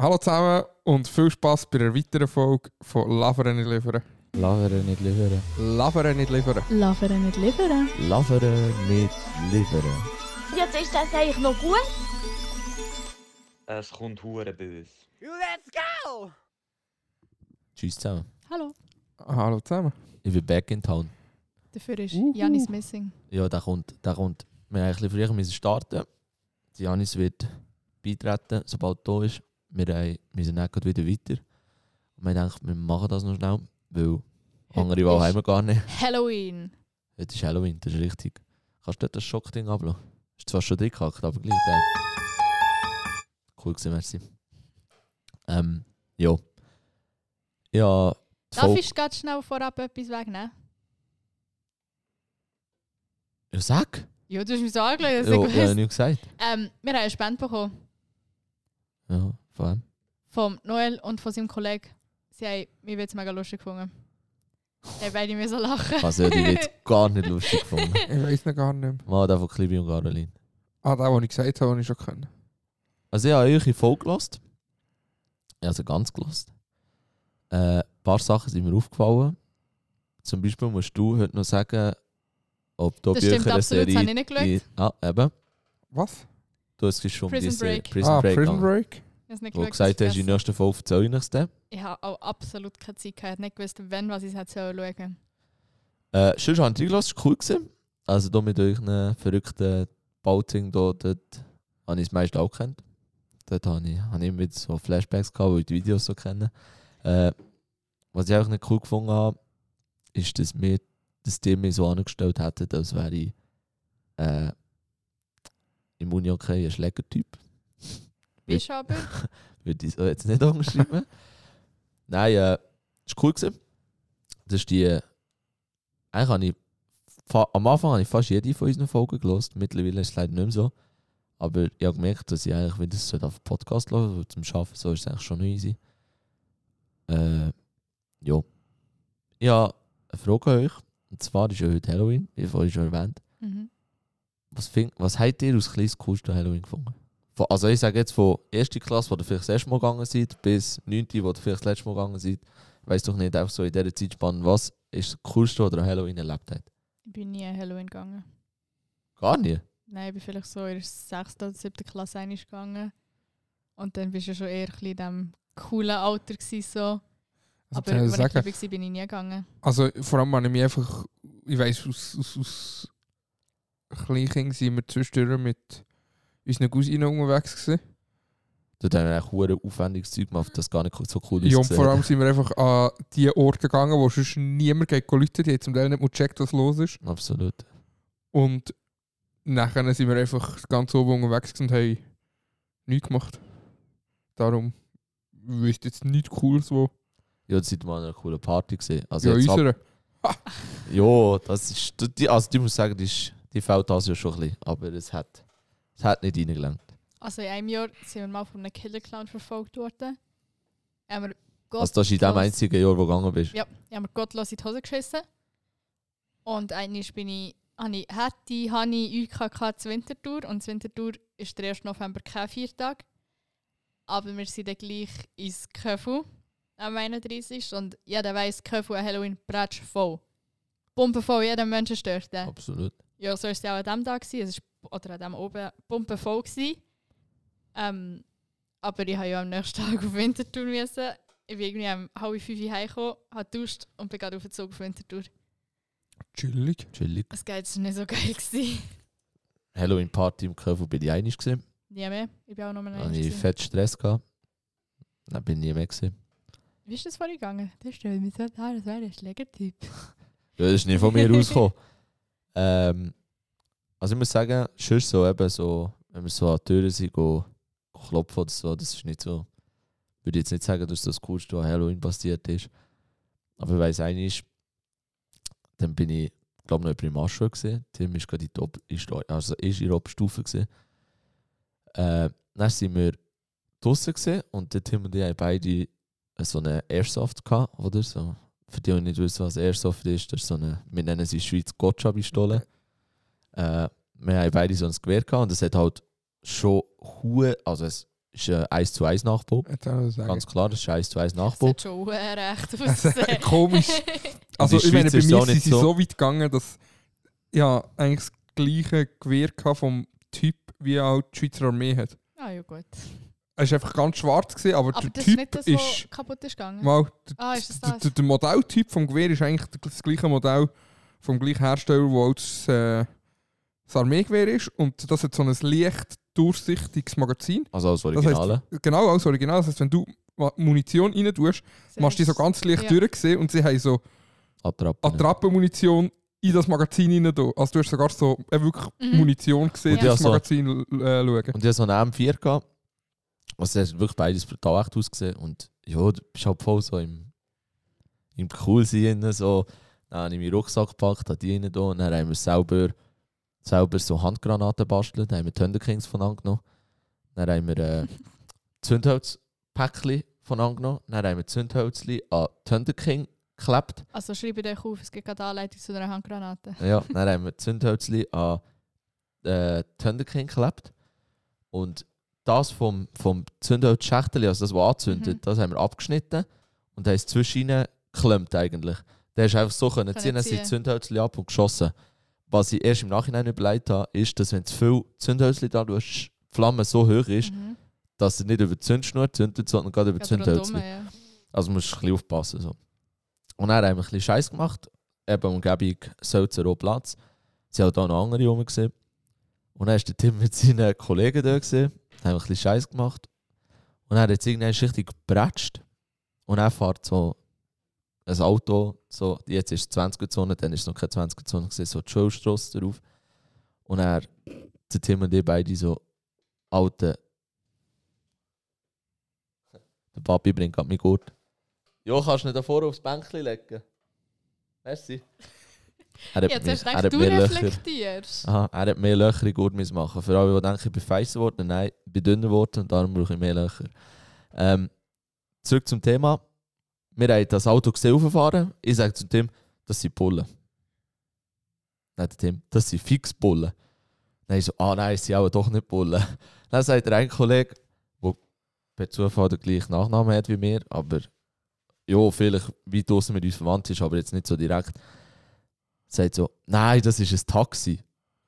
Hallo zusammen und viel Spaß bei einer weiteren Folge von Laveren nicht liefern. Laveren nicht liefern. Laveren nicht liefern. Laveren nicht liefern. Laveren nicht liefern. Jetzt ist das eigentlich noch gut? Es kommt hure böse. Let's go! Tschüss zusammen. Hallo. Hallo zusammen. Ich bin back in town. Dafür ist Uhu. Janis missing. Ja, der kommt. Der kommt. Wir haben ein bisschen früher müssen starten. Die Janis wird beitreten, sobald er da ist. Wir müssen dann wieder weiter. Und wir gedacht, wir machen das noch schnell, weil andere Wahl ist- haben wir gar nicht. Halloween. Heute ist Halloween, das ist richtig. Kannst du dort das Schockding ablassen? Ist zwar schon dick gehackt, aber gleich. Ja. Cool gewesen, merci. Ähm, ja. Ja, Darf ich ganz schnell vorab etwas wegnehmen? Ja, sag! Ja, du hast mich so angelegt, dass Ja, ich ja, nicht gesagt. ähm, Wir haben eine Spende bekommen Ja, vor allem. vom Noel und von seinem Kollegen. Sie haben mich jetzt mega lustig gefunden. Die haben beide müssen lachen. Also, ja, die wird gar nicht lustig gefunden. Ich weiß noch gar nicht. Mal der von Klibi und Caroline. Ah, der, den ich gesagt habe, den ich schon können. Also, ich habe euch Folge gelost. Also, ganz gelost. Äh, ein paar Sachen sind mir aufgefallen. Zum Beispiel musst du heute noch sagen, ob du Das euch stimmt eine absolut, das habe Serie. ich nicht geschaut. in- Ah, eben. Was? Du hast es schon um Prison Break. Prison ah, Break. Prison. Break? Ich es nicht Wo du gesagt hast, in der nächsten Folge erzähle ich es dir. Ich habe auch absolut keine Zeit gehabt. Ich nicht gewusst, wenn was ich hätte sollen schauen Äh, sonst habe ich reingelassen, es war cool. Gewesen. Also hier mit euch verrückten Bauting, da, dort habe ich das meiste auch kennt. Dort habe ich, habe ich immer wieder so Flashbacks gehabt, weil ich die Videos so kenne. Äh, was ich auch nicht cool gefunden habe, ist, dass wir das Thema so angestellt hätten, als wäre ich äh, im Uni-Okay ein Schlägertyp. Bist aber? Würde ich so jetzt nicht angeschrieben. Nein, äh, es war cool. Gewesen. Das ist die. Eigentlich habe ich. Am Anfang habe ich fast jede von unseren Folgen gelost. Mittlerweile ist es leider nicht mehr so. Aber ich habe gemerkt, dass ich eigentlich wieder so auf Podcast höre, weil zum Arbeiten so ist es eigentlich schon easy. Äh, ja. Ich habe eine Frage an euch. Und zwar ist ja heute Halloween, wie vorhin schon erwähnt. Mhm. Was, find, was habt ihr aus kleines coolste Halloween gefunden? Also ich sage jetzt von erster Klasse, wo ihr vielleicht das erste Mal gegangen seid, bis 9., wo ihr vielleicht das letzte Mal gegangen seid. Ich weiss doch nicht, einfach so in dieser Zeitspanne, was ist das coolste, was ihr an Halloween erlebt habt? Ich bin nie an Halloween gegangen. Gar nicht? Nein, ich bin vielleicht so in der 6. oder 7. Klasse gegangen. Und dann bist du schon eher ein bisschen in diesem coolen Alter gewesen, so. Also, Aber als ich sagen, klein war, bin ich nie gegangen. also vor allem habe ich mich einfach, ich weiss, aus, aus, aus Kleinkind sind wir zwischendurch mit unseren Cousinen unterwegs gewesen. Dort haben wir eigentlich hure aufwendiges Zeug gemacht, das gar nicht so cool Ja, und vor allem sind wir einfach an die Orte gegangen, wo sonst niemand geht Leute, die haben zum Teil nicht mal gecheckt, was los ist. Absolut. Und nachher sind wir einfach ganz oben unterwegs und haben nichts gemacht. Darum wüsste jetzt nichts Cooles, wo. Ja, das war mal an einer coolen Party. Gewesen. Also Ja, jetzt unsere. ja, das ist, die, also die muss sagen, die, ist, die fällt das ja schon ein bisschen, aber es hat, es hat nicht reingelangt. Also in einem Jahr sind wir mal von einem Killer-Clown verfolgt worden. Haben wir Gott Also das ist in dem einzigen Jahr, wo du gegangen bist. Ja, ich habe mir gottlos in die Hose geschissen. Und einmal bin ich, habe ich Hätti, Hani, UKK zur Wintertour. Und zur Wintertour ist der 1. November kein Viertag. Aber wir sind dann gleich ins Köfu am 31. Und jeder weiss, Köfu an Halloween bretsch voll. Pumpe voll, jeder Mensch ist dort. Absolut. Ja, so war es ja auch an diesem Tag. gewesen. Es war, oder an diesem oben Pumpe voll. gewesen. Ähm, aber ich habe ja am nächsten Tag auf Wintertour müssen. Ich bin irgendwie um halb fünf Uhr heimgekommen, habe geduscht und bin gerade auf den Zug auf Wintertour. Chillig. Chillig. Es war nicht so geil. Gewesen. Halloween-Party im Köfu bin ich einig gewesen. Nie mehr. Ich bin auch noch mal Da hatte ich einig. fett Stress. Gehabt. Dann bin ich nie mehr gewesen. Wie ist das vorhin gegangen? Das stellt mich so dar, das wäre ein Schlägertyp. Ja, das ist nicht von mir rausgekommen. Ähm, also ich muss sagen, schon so eben so, wenn wir so an die Türen sind, go, klopfen oder so, das ist nicht so. Würde jetzt nicht sagen, dass das Coolste, an Halloween passiert ist. Aber ich weiss eigentlich, dann bin ich, glaube noch in Primarschule gesehen. Tim ist gerade in Ob- ist, also ist in der Oberstufe gesehen. Äh, dann sind wir draußen gesehen und der Tim und ich haben beide so eine Airsoft gehabt, oder so. Für die, die nicht wissen, was Airsoft ist, das ist so eine, wir nennen sie in der Schweiz Gotcha-Pistole. Äh, wir haben beide so ein Gewehr gehabt und es hat halt schon Huhe, also es ist ein 1 zu 1 Nachbau. Ganz klar, das ist ein 1 zu 1 Das Nachbau. sieht schon recht Also, aus. komisch. Also ich meine, bei ist mir sind nicht sie so- so weit gegangen, dass ja eigentlich das gleiche Gewehr vom Typ, wie auch die Schweizer Armee hat. ah, ja gut. Es war einfach ganz schwarz, gewesen, aber, Aber der das ist Typ nicht das, ist... kaputt ist gegangen? Mal, der, Ah, ist das das? der Modelltyp vom Gewehr ist eigentlich das gleiche Modell vom gleichen Hersteller, wo auch das, äh, das Armeegewehr ist. Und das hat so ein leicht durchsichtiges Magazin. Also als Das Originale. heisst, genau als Original. Das heißt, wenn du Munition rein tust, machst du die so ganz leicht Ja. durchsehen und sie haben so Attrappen. Attrappenmunition in das Magazin rein. da. Also du hast sogar so äh, wirklich Mhm. Munition gesehen, Ja. in das Ja, so. Magazin äh, schauen. Und ich hatte so einen M4 gehabt. Also es hat wirklich beides brutal echt ausgesehen. Und ja, du bist halt voll so im, im Coolsein. So. Dann habe ich meinen Rucksack gepackt, habe die rein da, und dann haben wir selber, selber so Handgranaten bastelt. Dann haben wir Thunder Kings von angenommen. Dann haben wir äh, Zündholzpäckchen von angenommen. Dann haben wir Zündhölzchen an Thunder King geklebt. Also schreibe euch auf, es gibt gerade Anleitung zu einer Handgranate. Ja, dann haben wir Zündhölzchen an äh, Thunder King geklebt. Und das vom, vom Zündholzschächtel, also das, was anzündet, Mhm. das haben wir abgeschnitten und haben es zwischen ihnen geklemmt eigentlich. Der ist einfach so können Können ziehen, dann sind die. Zündhölzchen ab und geschossen. Was ich erst im Nachhinein überlegt habe, ist, dass wenn zu viel Zündhölzchen da, du hast, die Flamme so hoch ist, Mhm. dass er nicht über die Zündschnur zündet, sondern gerade über die Zündhölzchen. ja. Also musst du ein bisschen aufpassen. So. Und dann haben wir ein bisschen Scheiß gemacht. Eben Umgebung Sölzer Platz. Sie haben auch noch andere rum gesehen. Und dann ist der Tim mit seinen Kollegen da gesehen. Haben ein bisschen Scheiß gemacht. Und dann hat es irgendwann richtig gebratscht. Und er fährt so ein Auto, so, jetzt ist es 20er-Zone, dann ist es noch keine 20er-Zone, gewesen, so die Schulstrasse drauf. Und er, der Tim und ich beide so, alte. Der Papi bringt gerade mich gut. Jo, kannst du nicht da vorne aufs Bänkchen legen? Merci. Er hat, Ich hätte mehr, zuerst er gedacht, hat du mehr Löcher. reflektierst. Aha, er hat mehr Löcher in Gurt machen. Für alle, die denken, ich bin feiser geworden, nein, ich bin dünner geworden und darum brauche ich mehr Löcher. Ähm, zurück zum Thema. Wir haben das Auto gesehen rauffahren. Ich sage zu Tim, das sind Bullen. Nein, Tim, das sind fix Bullen. Dann ich so, ah nein, es sind auch doch nicht Bullen. Dann sagt der ein Kollege, der per Zufall den gleichen Nachnamen hat wie mir, aber ja, vielleicht weit draussen mit uns verwandt ist, aber jetzt nicht so direkt, sagt so, nein, das ist ein Taxi.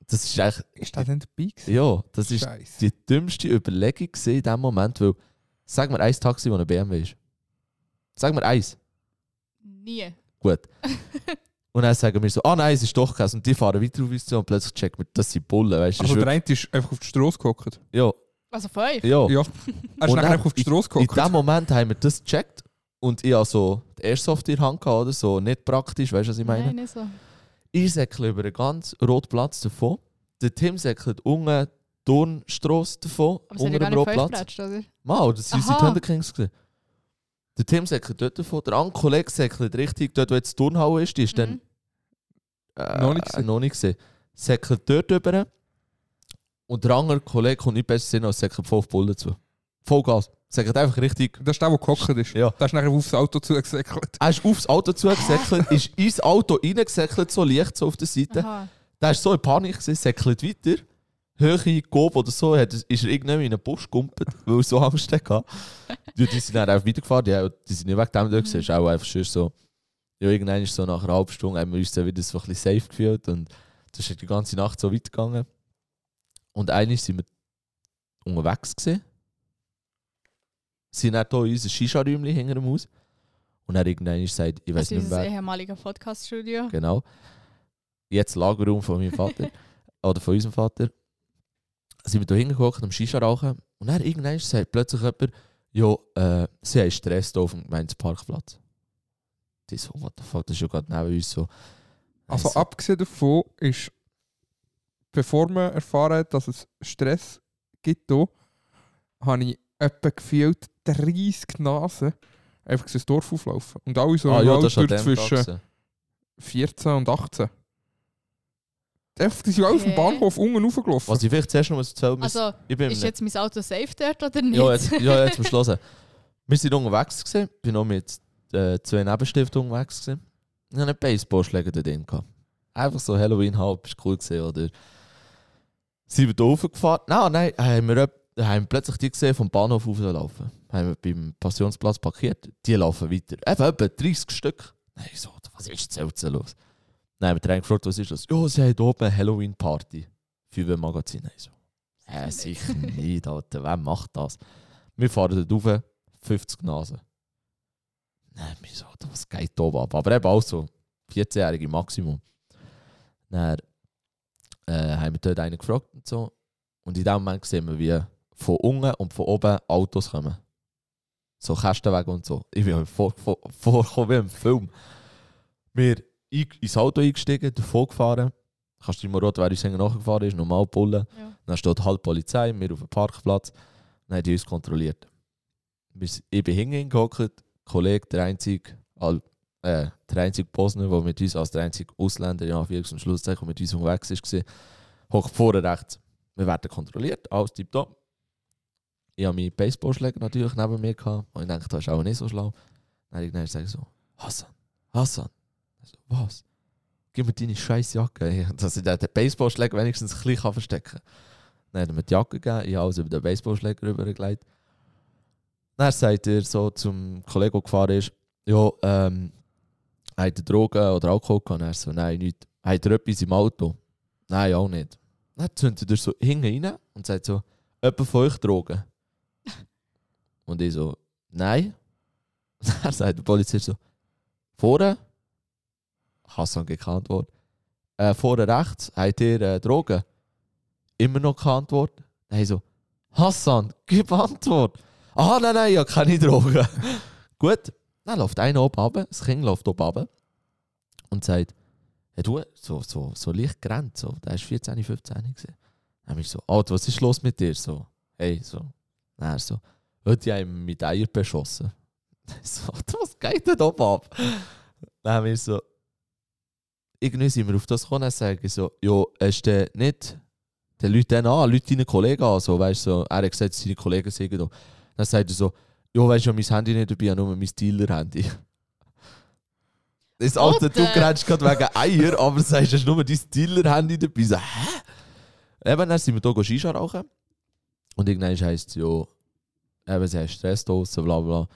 Das ist eigentlich, Ist das nicht dabei gewesen? ja, das ist Scheiße. die dümmste Überlegung in dem Moment, weil, sag mir ein Taxi, das ein BMW ist. Sag mir eins. Nie. Gut. Und dann sagen wir so, ah nein, es ist doch keins. Und die fahren weiter auf uns zu und plötzlich checken wir, das sind Bullen, weißt du. Also der ist eine ist einfach auf die Straße gehockt. ja, Also euch? ja. Ja. Er ist dann einfach auf die Straße In gehockt. dem Moment haben wir das gecheckt und ich habe so die Airsoft in der Hand gehabt, oder so, nicht praktisch, weißt du, was ich meine? Nein, nicht so. Ich säckle über einen ganz roten Platz davon. Der Tim säckelt unten die Turnstrasse davon, Aber sie haben unter dem gar nicht roten Platz. festgepratscht, oder? Mal, das waren unsere. Thunder Kings. Der Tim säckelt dort davon, der andere Kollege säckelt richtig dort, wo jetzt die Turnhalle ist, die ist dann Mhm. äh, Noch nicht gesehen. noch nicht gesehen. Säckelt dort rüber und der andere Kollege kommt nicht besser sehen als säckelt voll auf die Bullen zu. Vollgas. Säckelt einfach richtig. Das ist der, der gehockt ist. Ja. Der ist nachher aufs Auto zugesäckelt. Er ist aufs Auto zugesäckelt, ist ins Auto reingesäckelt, so leicht so auf der Seite. Aha. Der war so in Panik, gewesen, säckelt weiter. Höhe Gob oder so, hat, ist er irgendwann in einen Busch gegumpelt, weil er so Angst hatte. Die, die sind dann einfach weitergefahren, die, die sind nicht weg dem. Es ist auch einfach schon so. Ja, irgendwann ist so nach einer halben Stunde haben wir uns dann wieder so ein bisschen safe gefühlt und das ist die ganze Nacht so weitergegangen. Und eines sind wir unterwegs gewesen. Sind dann hier in unser Shisha-Räumchen hinter dem Haus. Und dann irgendwann gesagt, ich weiß Das ist nicht mehr. wer- ehemaliger Podcast-Studio. Genau. Jetzt Lagerraum von meinem Vater. oder von unserem Vater. Sind wir da hingeguckt am Shisha rauchen. Und dann irgendwann sagt plötzlich jemand, ja, äh, sie haben Stress hier auf dem Gemeindeparkplatz. Die so, what the fuck, das ist ja gerade neben uns so. Also Also, abgesehen davon ist, bevor man erfahren hat, dass es Stress gibt, hier, habe ich etwa gefühlt 30 Nasen einfach ins Dorf auflaufen. Und alle so ah im ja, Alter das ist dem Tag zwischen gewesen. 14 und 18. Einfach, die sind alle vom Okay. Bahnhof unten raufgelaufen. Was ich vielleicht zuerst noch muss erzählen muss, Also, ich bin ist jetzt mein Auto safe dort oder nicht? Ja, jetzt, ja, jetzt musst du hören. Wir sind unterwegs gewesen. Ich bin noch mit äh, zwei Nebenstiften unterwegs gewesen. Ich hatte einen Baseballschläger da drin. gehabt. Einfach so Halloween halb, ist cool gewesen, oder? Sind wir da raufgefahren? Nein, nein, haben wir, haben wir plötzlich die gesehen vom Bahnhof laufen. Haben wir beim Passionsplatz parkiert. Die laufen weiter. Eben etwa 30 Stück. Nein, so, was ist jetzt los? Dann haben wir den gefragt, was ist das? Ja, sie haben oben eine Halloween-Party. Für ein Magazin. Nein, so. Äh, sicher nicht, Alter. Wer macht das? Wir fahren dort rauf, 50 Nasen. Nein, wieso, was geht da ab? Aber eben auch so 14-jährige Maximum. Dann äh, haben wir dort einen gefragt und so. Und in dem Moment sehen wir, wie von unten und von oben Autos kommen. So Kästenweg und so. Ich bin vorgekommen vor, vor, wie im Film. Wir ins Auto eingestiegen, davon gefahren. Kannst du mal rot, wer uns nachgefahren ist, normal pullen. Ja. Dann steht die Polizei, wir auf dem Parkplatz. Dann haben die uns kontrolliert. Ich bin hingehockt, Kollege, der einzige, äh, der einzige Bosner, der mit uns als der einzige Ausländer, ja, Anführungs- und Schlusszeichen, mit uns unterwegs war, hockt vorne rechts. Wir werden kontrolliert, alles tipptopp. Ich habe meinen Baseballschläger natürlich neben mir gehabt und ich dachte, das ist auch nicht so schlau. Dann habe ich gesagt so, Hassan, Hassan. So, was? Gib mir deine scheiß Jacke, dass ich den Baseballschläger wenigstens ein bisschen verstecken kann. Dann hat er mir die Jacke gegeben, ich habe alles über den Baseballschläger rübergelegt. Dann sagt er so zum Kollegen, der gefahren ist, ja, ähm, hat er Drogen oder Alkohol gehabt? Er so, nein, nicht. Hat er etwas im Auto? Nein, auch nicht. Dann zündet er so hinten rein und sagt so, jemand von euch Drogen? und ich so, nein. Dann sagt der Polizist so, vorne? Hassan gekannt Antwort. Äh, vorne rechts, habt ihr äh, Drogen? Immer noch keine Antwort. Dann ich so, Hassan, gib Antwort. Ah, nein, nein, ich habe keine Drogen. Gut, dann läuft einer oben runter, das Kind läuft oben runter und sagt, hey, du, so, so, so leicht gerannt, so, der war 14, 15 gewesen. Dann ich so, Alter, was ist los mit dir? So, hey, so. Dann so, heute haben wir mit Eier beschossen. Ich so, was geht denn oben ab? Dann haben wir so, irgendwie sind wir auf das gekommen und sagen so, ja, hast du nicht den Leuten dann an, Leute deinen Kollegen an, so, weißt so, er hat gesagt, seine Kollegen sind da. Dann sagt er so, ja, weißt du, mein Handy nicht dabei, nur mein Dealer-Handy. Das Alter, du grenzt gerade wegen Eier, aber sagst, hast nur dein Dealer-Handy dabei. So, hä? Eben, dann sind wir hier Shisha rauchen. Und irgendwann heisst es, ja, eben, sie haben Stress draussen, bla bla.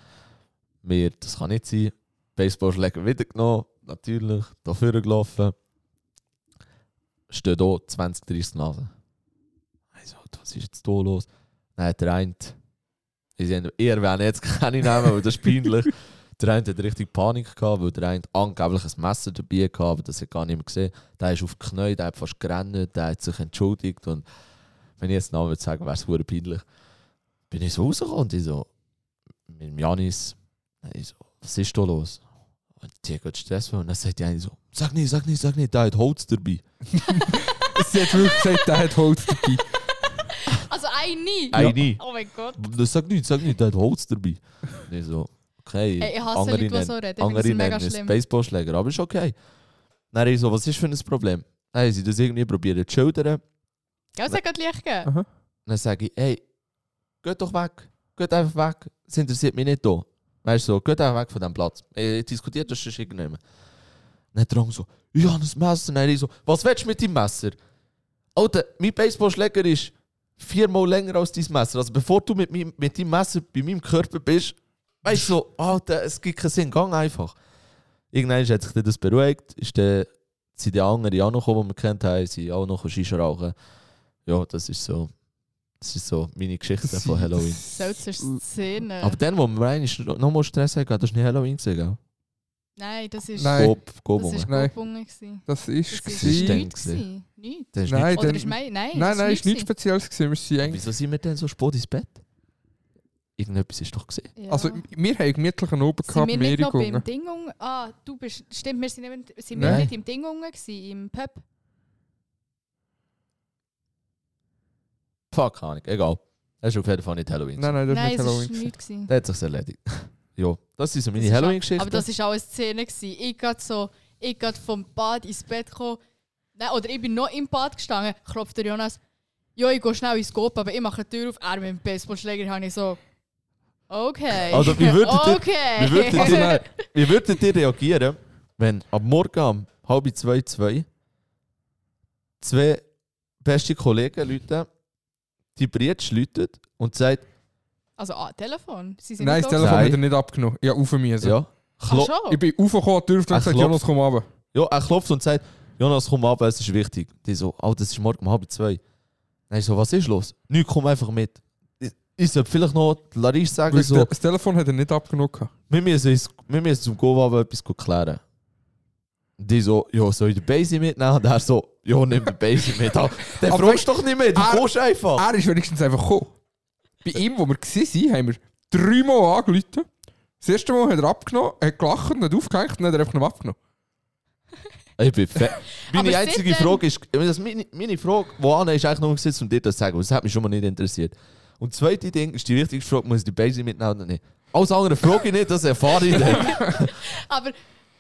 Wir, das kann nicht sein. Baseballschläger wieder genommen, natürlich, da vorne gelaufen. Stehen hier 20, 30 Nasen. Also, was ist jetzt hier los? Hat der eine, ich werden jetzt keine nehmen, weil das ist peinlich. Der eine hat richtig Panik gehabt, weil der eine angeblich ein Messer dabei hatte, aber das hat gar nicht mehr gesehen. Der ist auf die Knie, der hat fast gerannt, der hat sich entschuldigt. Und wenn ich jetzt Namen würde wäre es peinlich. Bin ich so rausgekommen und ich so, mit Janis, ich so, was ist da los? Und die hat Stress und dann sagt die eine so, sag nicht, sag nicht, sag nicht, der hat Holz dabei. Sie hat wirklich gesagt, der hat Holz dabei. Also eine. Eine. Oh mein Gott. Das sag nicht, sag nicht, der hat Holz dabei. Und ich so, okay. Ey, ich hasse andere Leute, die so reden. Andere mega nennen es schlimm. Baseballschläger, aber ist okay. Dann ich so, was ist für ein Problem? Dann haben sie das irgendwie probiert zu schildern. Gell, es hat gerade Licht gegeben. Dann sage ich, hey, geht doch weg. Geht einfach weg. Es interessiert mich nicht da. Weißt du, so, geht einfach weg von diesem Platz. Ich diskutiere das schon irgendjemand. Dann hat der andere so, ich habe ein Messer. Dann so, was willst du mit deinem Messer? Alter, mein Baseballschläger ist viermal länger als dein Messer. Also bevor du mit, meinem- mit deinem Messer bei meinem Körper bist, weißt du, so, Alter, es gibt keinen Sinn, gang einfach. Irgendwann hat sich dann das beruhigt, ist dann, sind die anderen auch noch gekommen, die wir kennt haben, sind auch noch Shisha rauchen. Ja, das ist so, das ist so meine Geschichte von Halloween. Seltsame Szene. Aber dann, wo wir eigentlich noch mal Stress hatten, das war nicht Halloween, gesehen, gell? Nein, das ist. Nein. Gob, Das Gobungen. ist Nein. Gobungen. gewesen. Das ist Das ist nichts. gewesen. gewesen. Nichts. Das ist Nein, nicht, Oder ist mein. Nein, Nein, das nein, ist nichts gewesen. Spezielles gewesen. Wir sind eigentlich, wieso sind wir denn so spät ins Bett? Irgendetwas ist doch gesehen. Ja. also wir haben gemütlichen Oben sind gehabt, wir nicht noch beim Mehrigungen. Ding unten? Ah, du bist. Stimmt, wir sind, sind wir nicht im Ding unten gewesen, im Pub. Fuck, keine Ahnung, egal. Das ist auf jeden Fall nicht Halloween. Nein, nein, das Nein, ist nicht Halloween. nichts. Das hat sich erledigt. ja, das sind so meine Das ist Halloween-Geschichten. Aber das war auch eine Szene. Gewesen. Ich gerade so, ich gerade vom Bad ins Bett gekommen. Nein, oder ich bin noch im Bad gestanden, klopft der Jonas. Ja, ich gehe schnell ins Scope, aber ich mache die Tür auf. Er mit dem Baseballschläger habe ich so. Okay. Also, wie würdet ihr- okay. Wie würdet ihr, nein, wie würdet ihr reagieren, wenn ab morgen um halb zwei, zwei zwei beste Kollegen, Leute, die Brietsch läutet und sagt, Also, ah, Telefon. Sie sind Nein, das Telefon Nein. hat er nicht abgenommen. Ja, rauf müssen. ja, Ach klo schon? Ich bin raufgekommen, die Tür und Er gesagt. Jonas, komm runter. ja, er klopft und sagt, Jonas, komm ab, es ist wichtig. Die so, oh, das ist morgen um halb zwei. Dann ich so, was ist los? Nichts, komm einfach mit. Ich, ich sollte vielleicht noch Larissa sagen, Weil so, Das Telefon hat er nicht abgenommen. gehabt. wir müssen, uns- wir müssen zum Gova etwas klären. Die so, ja, soll ich den Basie mitnehmen? Und er so, ja, nimm den Basie mit. Den Aber fragst du doch nicht mehr, du er- kommst einfach. Er ist wenigstens einfach gekommen. Bei ihm, wo wir waren, haben wir dreimal angerufen. Das erste Mal hat er abgenommen, hat gelacht, nicht aufgehängt und dann hat er einfach noch abgenommen. Ich bin fe Meine Aber einzige Frage ist, das meine, meine Frage, die Anne ist eigentlich nur gesetzt, um dir das zu sagen, das hat mich schon mal nicht interessiert. Und das zweite Ding ist die wichtigste Frage, muss ich die Basie mitnehmen oder nicht? Alles andere frage ich nicht, das erfahre ich dann. Aber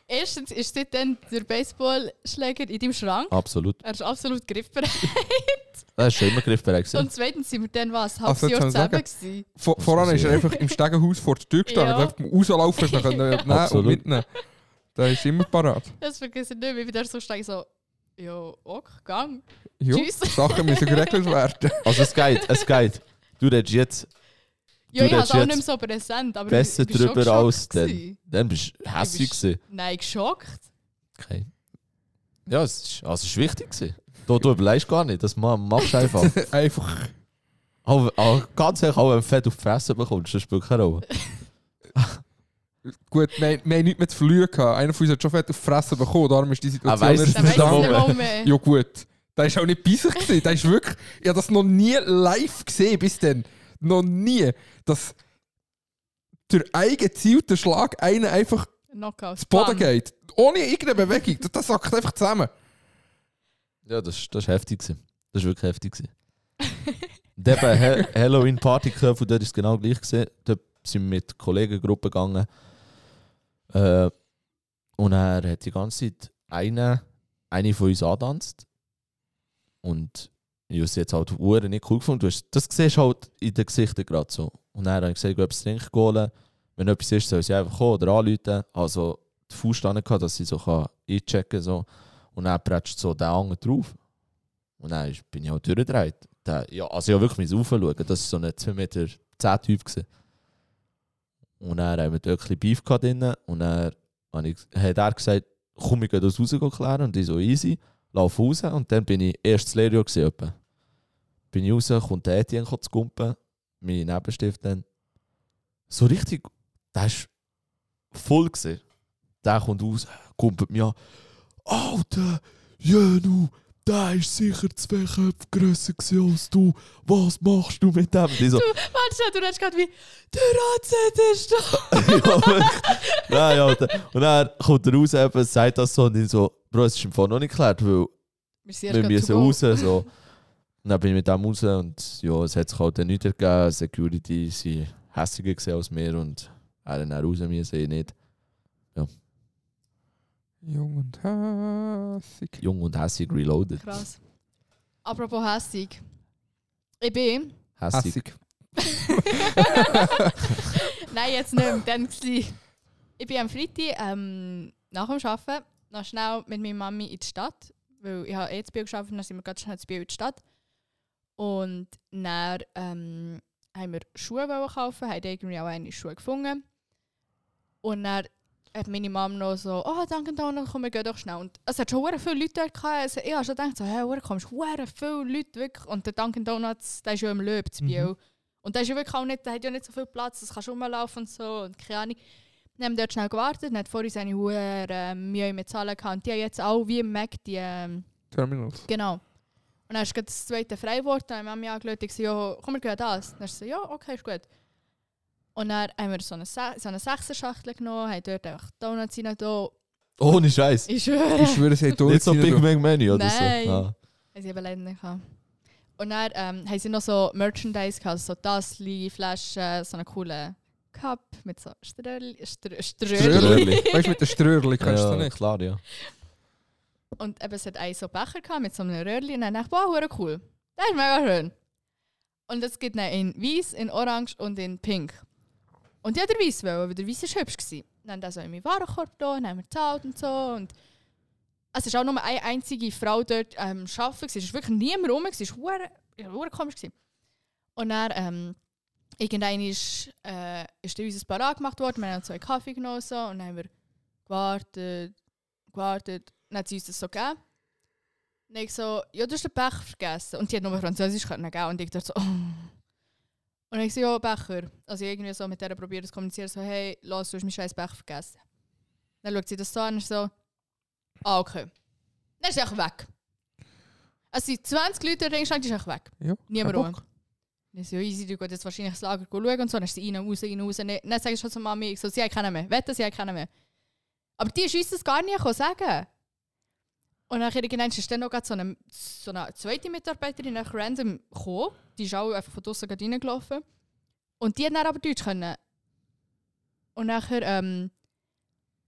erstens ist seitdem der Baseballschläger in deinem Schrank. Absolut. Er ist absolut griffbereit. Das ist schon immer griffbereit gewesen. Und zweitens sind wir dann was, halbes Also, Jahr zusammen gewesen. Vor, voran ist er einfach im Stegenhaus vor der Tür gestanden. Ja. Einfach rauslaufen, noch können nehmen und mitnehmen. Da ist immer parat. Das vergesse ich nicht bin da so steig so, ja, ok, gang. Ja, Tschüss. Sachen müssen geregelt werden. Also es geht, es geht. Du redest jetzt, Ja, Du ich habe es auch nicht mehr so präsent, aber besser ich, ich drüber als dann. dann bist du hässlich gewesen. Nein, geschockt. Okay. Ja, es ist, also es ist wichtig gewesen. Du, du überlegst gar nicht, das ma- machst du einfach. einfach. aber, aber ganz ehrlich, auch wenn du Fett auf die Fresse bekommst, das spielt keine Rolle. Gut, wir, wir haben nichts mehr zu verlieren gehabt. Einer von uns hat schon fett auf die Fresse bekommen, darum ist die Situation weiss es erst mehr. Ja gut, da ist auch nicht sich gewesen. Da ist wirklich, ich habe das noch nie live gesehen bis dann. Noch nie, dass der eigenzielte Schlag einen einfach Knockout. zu Boden Bam. geht. Ohne irgendeine Bewegung. Das, das sackt einfach zusammen. Ja, das, ist heftig. Gewesen. Das ist wirklich heftig. Gewesen. Und eben Ha- Halloween Party Club, und dort ist es genau gleich gesehen. Dort sind wir mit Kollegengruppen gegangen. Äh, und er hat die ganze Zeit eine, eine von uns angetanzt. Und ich habe sie jetzt halt Uhren nicht cool gefunden. Du hast, das siehst du halt in den Gesichtern gerade so. Und dann habe ich gesagt, ich etwas trinken holen. Wenn etwas ist, soll sie einfach kommen oder anrufen. Also den Fuß standen gehabt, dass sie so kann einchecken kann. So. Und dann prätscht so der Anger drauf. Und dann bin ich halt durchgedreht. Der, ja, also ich habe wirklich raufschauen. Das war so ein 2 Meter 10 Typ. Gewesen. Und dann haben wir dort ein bisschen Beef drinnen. Und dann ich, hat er gesagt, komm, wir gehen das raus klären. Und ich so, easy, lauf raus. Und dann bin ich erst zu Lerio gewesen. Bin ich raus, kommt der Etienne zu kumpen. Mein Nebenstift. So richtig, der ist voll gewesen. Der kommt raus, kumpelt mich an. Alter, Jönu, der ist sicher zwei Köpfe grösser als du. Was machst du mit dem? Die so, Warte schon, du hast gerade wie, der AZ ist da. ja, wirklich. Nein, Alter. Und dann kommt er raus, eben, sagt das so und ich so, Bro, es ist im Fall noch nicht geklärt, weil Wir wir müssen raus. So. Und dann bin ich mit dem raus und ja, es hat sich halt dann nichts ergeben. Security waren hässiger als wir und er dann raus müssen, ich nicht. Jung und hässig. Jung und hässig reloaded. Krass. Apropos hässig. Ich bin... Hässig. Hässig. Nein, jetzt nicht mehr. Dann. Ich bin am Freitag ähm, nach dem Arbeiten noch schnell mit meiner Mami in die Stadt. Weil ich habe eh zu Biel gearbeitet, dann sind wir ganz schnell zu Biel in die Stadt. Und dann ähm, haben wir Schuhe kaufen, haben irgendwie auch eine Schuhe gefunden. Und dann hat meine Mom noch so, oh, danke, danke, komm, wir gehen doch schnell. Und es hat schon viele Leute dort gehabt. Also, ich habe schon gedacht, so, hey, hure, kommst hure viele Leute, wirklich. Und der Dunkin' Donuts, der ist ja im Löb zu Biel. Mhm. Und der ist ja wirklich auch nicht, der hat ja nicht so viel Platz, das kannst du rumlaufen und so und keine Ahnung. Dann haben wir dort schnell gewartet, dann hat vorhin seine hohe äh, Mühe mit Zahlen gehabt. Und die haben jetzt auch wie im Mac die, ähm, Terminals. genau. Und dann ist gerade das zweite Freiwort, dann haben wir mich ich so, ja, komm, wir gehen das. Dann ist sie so, ja, okay, ist gut. Und dann haben wir so eine, Se so eine Sechser-Schachtel genommen, haben dort einfach Donuts rein da. Ohne Scheiß. Ich schwöre. Ich schwöre, sie hat Nicht so Donuts Big Mac Menü oder Nein. so. Ah. Haben sie eben leider nicht gehabt. Und dann ähm, haben sie noch so Merchandise gehabt, so Tassli, Flaschen, so einen coolen Cup mit so Ströhrli. Strö Ströhrli. Ströhrli. Weißt du, mit den Ströhrli kannst du Ja, nicht. klar, ja. Und eben, es hat einen so Becher gehabt mit so einem Röhrli. Und dann dachte ich, wow, hure cool. Das ist mega schön. Und es gibt dann in weiß, in orange und in pink. Und ich wollte den weiß, wollen, weil der weiß war hübsch. Dann haben wir so in meinen Warenkorb da, dann haben wir gezahlt und so. Und es war auch nur eine einzige Frau dort ähm, arbeiten. Es war wirklich niemand rum. Es war hure komisch. Und dann, ähm, irgendwann ist, äh, ist dann unser Parat gemacht worden, wir haben zwei Kaffee genommen so, und dann haben wir gewartet, gewartet, dann hat sie uns das so gegeben. Und ich so, ja, du hast den Becher vergessen. Und die hat nur Französisch können geben und ich dachte so, oh. Und ich so, ja, Becher. Also ich irgendwie so mit der probiert zu kommunizieren, so, hey, los, du hast meinen scheiß Becher vergessen. Dann schaut sie das so an und ist so, ah, okay. Dann ist sie einfach weg. Also die 20 Leute drin stand, die ist einfach weg. Ja, Niemand rum. Dann so, easy, du gehst jetzt wahrscheinlich ins Lager schauen und so. Dann ist sie rein, raus, rein, raus. Dann dann sage ich schon zu Mami, ich so, sie hat keinen mehr. Wette, sie hat keinen mehr. Aber die ist uns das gar nicht sagen. Und dann irgendwann ist dann noch so eine, so eine zweite Mitarbeiterin nach random gekommen. Die ist auch einfach von draussen gerade reingelaufen. Und die hat dann aber Deutsch können. Und nachher ähm,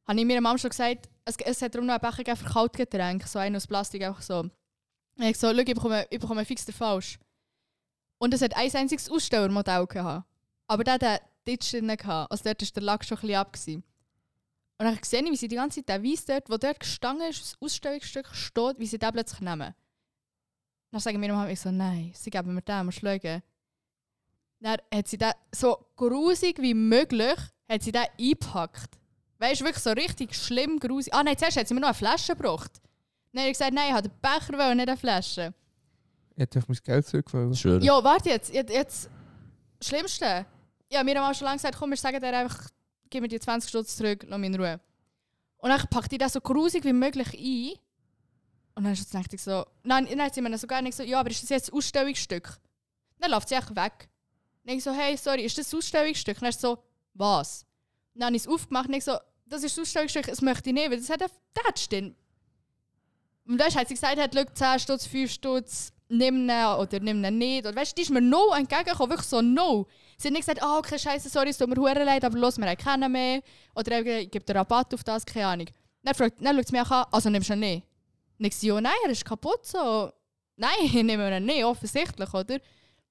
habe ich meiner Mama schon gesagt, es, es hat darum noch einen Becher gegeben für Kaltgetränk, so einen aus Plastik, einfach so. Und ich so, schau, ich bekomme, ich bekomme fix den falsch. Und es hat ein einziges Ausstellermodell gehabt. Aber der hat einen Ditch drin gehabt. Also dort war der Lack schon ein bisschen ab. Und dann sehe ich, wie sie die ganze Zeit den Weiss dort, wo dort gestanden ist, das Ausstellungsstück steht, wie sie den plötzlich nehmen. Dann sagen mir Mama, ich so, nein, sie geben mir den, musst schauen. Dann hat sie den so grusig wie möglich hat sie den eingepackt. Weißt du, wirklich so richtig schlimm grusig. Ah nein, zuerst hat sie mir noch eine Flasche gebracht. Dann habe ich gesagt, nein, ich habe den Becher wollen, nicht eine Flasche. Ich hätte auf mein Geld zurückgefallen. Schön. Ja, warte jetzt. jetzt, jetzt das Schlimmste. Ja, mir haben schon lange gesagt, komm, wir sagen dir einfach, gib mir die 20 Stutz zurück, lass mich in Ruhe. Und dann packt die das so grusig wie möglich ein. Und dann dachte ich so, nein, dann hat sie mir so gar nicht so, ja, aber ist das jetzt ein Ausstellungsstück? Dann läuft sie einfach weg. Dann ich so, hey, sorry, ist das ein Ausstellungsstück? Und dann ist so, was? Dann habe ich es aufgemacht und ich so, das ist das Ausstellungsstück, das möchte ich nicht, weil das hat der stehen. Und du, hat sie gesagt, hat, schau, 10 Stutz, 5 Stutz, nimm ihn oder nimm ihn nicht. Oder weißt du, die ist mir no entgegengekommen, wirklich so no. Sie hat nicht gesagt, ah, okay, scheiße, sorry, es tut mir hure leid, aber los, wir haben keinen mehr. Oder ich gebe dir Rabatt auf das, keine Ahnung. Dann, fragt, dann schaut sie mich an, also nimmst du ihn nicht? Und ich ja, nein, er ist kaputt, so. Nein, ich nehme ihn nicht, offensichtlich, oder?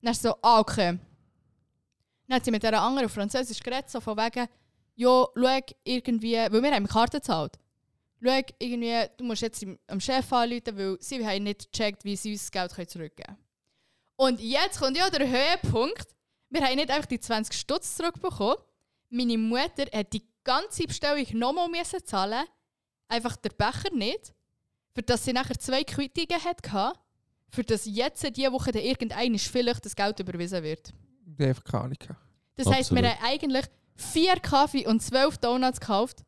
Dann ist so, ah, okay. Dann hat sie mit dieser anderen Französisch geredet, so von wegen, ja, schau, irgendwie, weil wir haben Karte gezahlt. Schau, irgendwie, du musst jetzt am Chef anrufen, weil sie haben nicht gecheckt, wie sie uns das Geld zurückgeben können. Und jetzt kommt ja der Höhepunkt. Wir haben nicht einfach die 20 Stutz zurückbekommen. Meine Mutter hat die ganze Bestellung nochmal zahlen. Einfach der Becher nicht. Für das sie nachher zwei Quittungen hatte. Für das jetzt diese Woche dann irgendein vielleicht das Geld überwiesen wird. Die haben einfach keine Ahnung. Das heisst, wir haben eigentlich vier Kaffee und zwölf Donuts gekauft.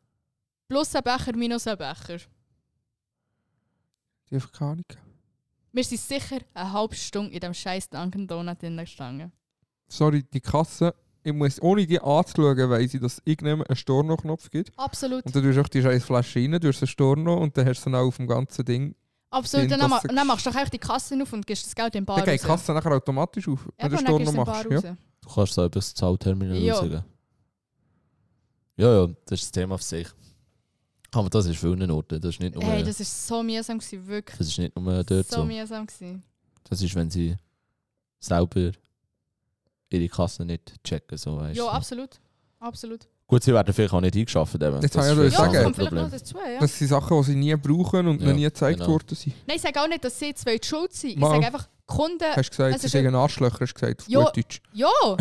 Plus ein Becher minus ein Becher. Die einfach keine Ahnung. Wir sind sicher eine halbe Stunde in dem scheiß Dunkin' Donut gestanden. Sorry, die Kasse, ich muss, ohne die anzuschauen, weiss ich, dass es irgendjemand einen Storno-Knopf gibt. Absolut. Und dann tust du auch die scheiß Flasche rein, du hast einen Storno und dann hast du dann auch auf dem ganzen Ding. Absolut. Dann, ma dann machst du doch einfach die Kasse auf und gibst das Geld in den Bar dann geht die. Kasse nachher automatisch auf, wenn Eben, du Storno machst. Ja. Du kannst so über das Zahlterminal Ja. rausgehen. Ja, ja, das ist das Thema für sich. Aber das ist vielen Orten. Das ist nicht nur, Hey, das, das war so mühsam, gewesen, wirklich. ist nicht nur dort so so. mühsam. Gewesen. Das ist, wenn sie selber ihre Kasse nicht checken. So, weißt Ja, du. absolut. Absolut. Gut, sie werden vielleicht auch nicht eingeschafft. Eben. Das das habe ich ist ja vielleicht sagen. Ja, ein kommt vielleicht noch Problem. dazu, ja. Das sind Sachen, die sie nie brauchen und Ja, noch nie gezeigt genau. worden sind. Nein, ich sage auch nicht, dass sie zwei die schuld sind. Ich Mal. sage einfach, Kunden... Hast du gesagt, es sie ist sind Arschlöcher, hast du gesagt, auf Ja. gut Deutsch. Ja!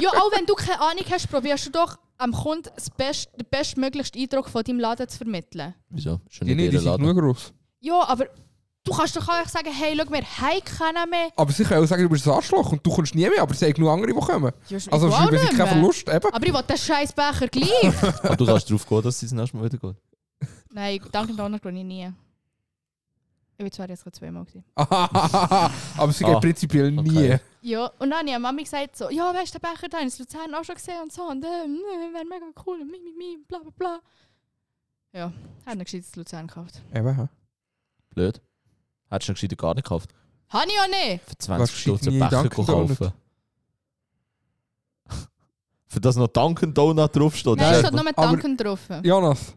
ja, auch wenn du keine Ahnung hast, probierst du doch am Kunden das best, den bestmöglichsten Eindruck von deinem Laden zu vermitteln. Wieso? Schon Die nicht die jeder sind Laden. nur gross. Ja, aber du kannst doch auch sagen, hey, schau, wir haben keinen mehr. Aber sie können auch sagen, du bist ein Arschloch und du kommst nie mehr, aber es sind genug andere, die kommen. Ja, ist- Also ich will auch schreiben sie nicht keinen mehr. Verlust, eben. Aber ich will den scheiß Becher gleich. Aber du kannst darauf gehen, dass sie das nächste Mal wieder geht. Nein, danke Donner gehe ich nie. Ich bin zwar jetzt gerade zweimal gewesen. aber sie gehen Ah, prinzipiell nie. okay. Ja, und dann habe ich Mami gesagt, so, ja, weißt du, den Becher da in Luzern auch schon gesehen und so. Und äh, wäre mega cool, und mi, mi, mi, bla, bla, bla. Ja, hat einen gescheites Luzern gekauft. Eben, hä? Blöd. Hättest du noch gescheiter gar nicht gekauft. Habe ich auch nicht. Für Was 20 gescheit Stutz einen Becher Dunkin' kaufen. Für das noch Dunkin' Donut draufsteht. Nein, das es ist steht nur Danken drauf. Jonas,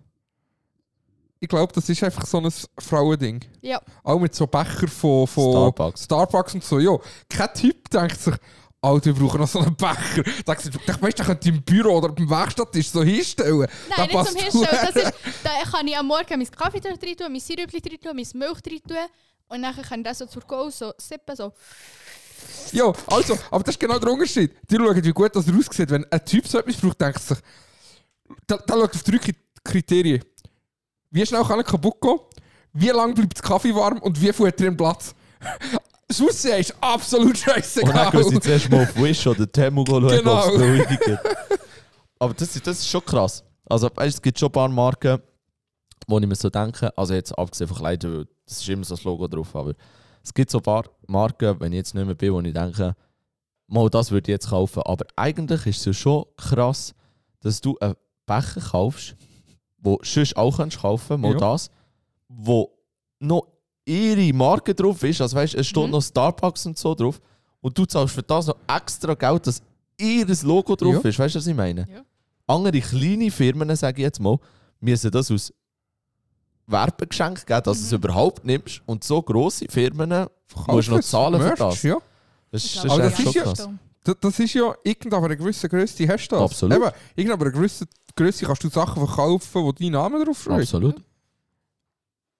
ich glaube, das ist einfach so ein Frauending. Ja. Auch mit so Becher von, von Starbucks. Starbucks und so. Ja, kein Typ denkt sich, Alter, wir brauchen noch so einen Becher. Ich weißt, der könnte im Büro oder beim Werkstatttisch so hinstellen. Nein, Da nicht zum Hinstellen. Das ist, da kann ich am Morgen meinen Kaffee dort rein tun, mein Sirup rein tun, meine Milch rein tun. Und dann kann ich das so zur Go so sippen, so. Ja, also, aber das ist genau der Unterschied. Die schauen, wie gut das aussieht. Wenn ein Typ so etwas braucht, denkt sich, da, da schaut auf drei Kri- Kriterien. Wie schnell kann er kaputt gehen? Wie lange bleibt der Kaffee warm? Und wie viel hat drin Platz? Das Aussehen ist absolut Und dann scheißegal. gehen sie zuerst mal auf Wish oder Temu schauen, Genau. ob es. Aber das, ist- das ist schon krass. Also weißt, es gibt schon ein paar Marken, wo ich mir so denke, also jetzt abgesehen von Kleidern, weil das ist immer so das Logo drauf, aber es gibt so ein paar Marken, wenn ich jetzt nicht mehr bin, wo ich denke, mal das würde ich jetzt kaufen. Aber eigentlich ist es ja schon krass, dass du einen Becher kaufst, wo du sonst auch kannst kaufen mal Ja. das, wo noch ihre Marke drauf ist, also weißt, es steht Mhm. noch Starbucks und so drauf und du zahlst für das noch extra Geld, dass ihr Logo drauf Ja. ist, weißt du, was ich meine? Ja. Andere kleine Firmen, sage ich jetzt mal, müssen das aus Werbegeschenk geben, dass du es Mhm. überhaupt nimmst und so grosse Firmen Verkaufen musst du noch zahlen für das. Ja. Das Ich ist, das das ist echt ist schon ja- krass. Das, das ist ja irgend aber eine gewisse Größe hast du das. Absolut. Eben, irgend aber eine gewisse Größe kannst du Sachen verkaufen, wo dein Name drauf steht. Absolut.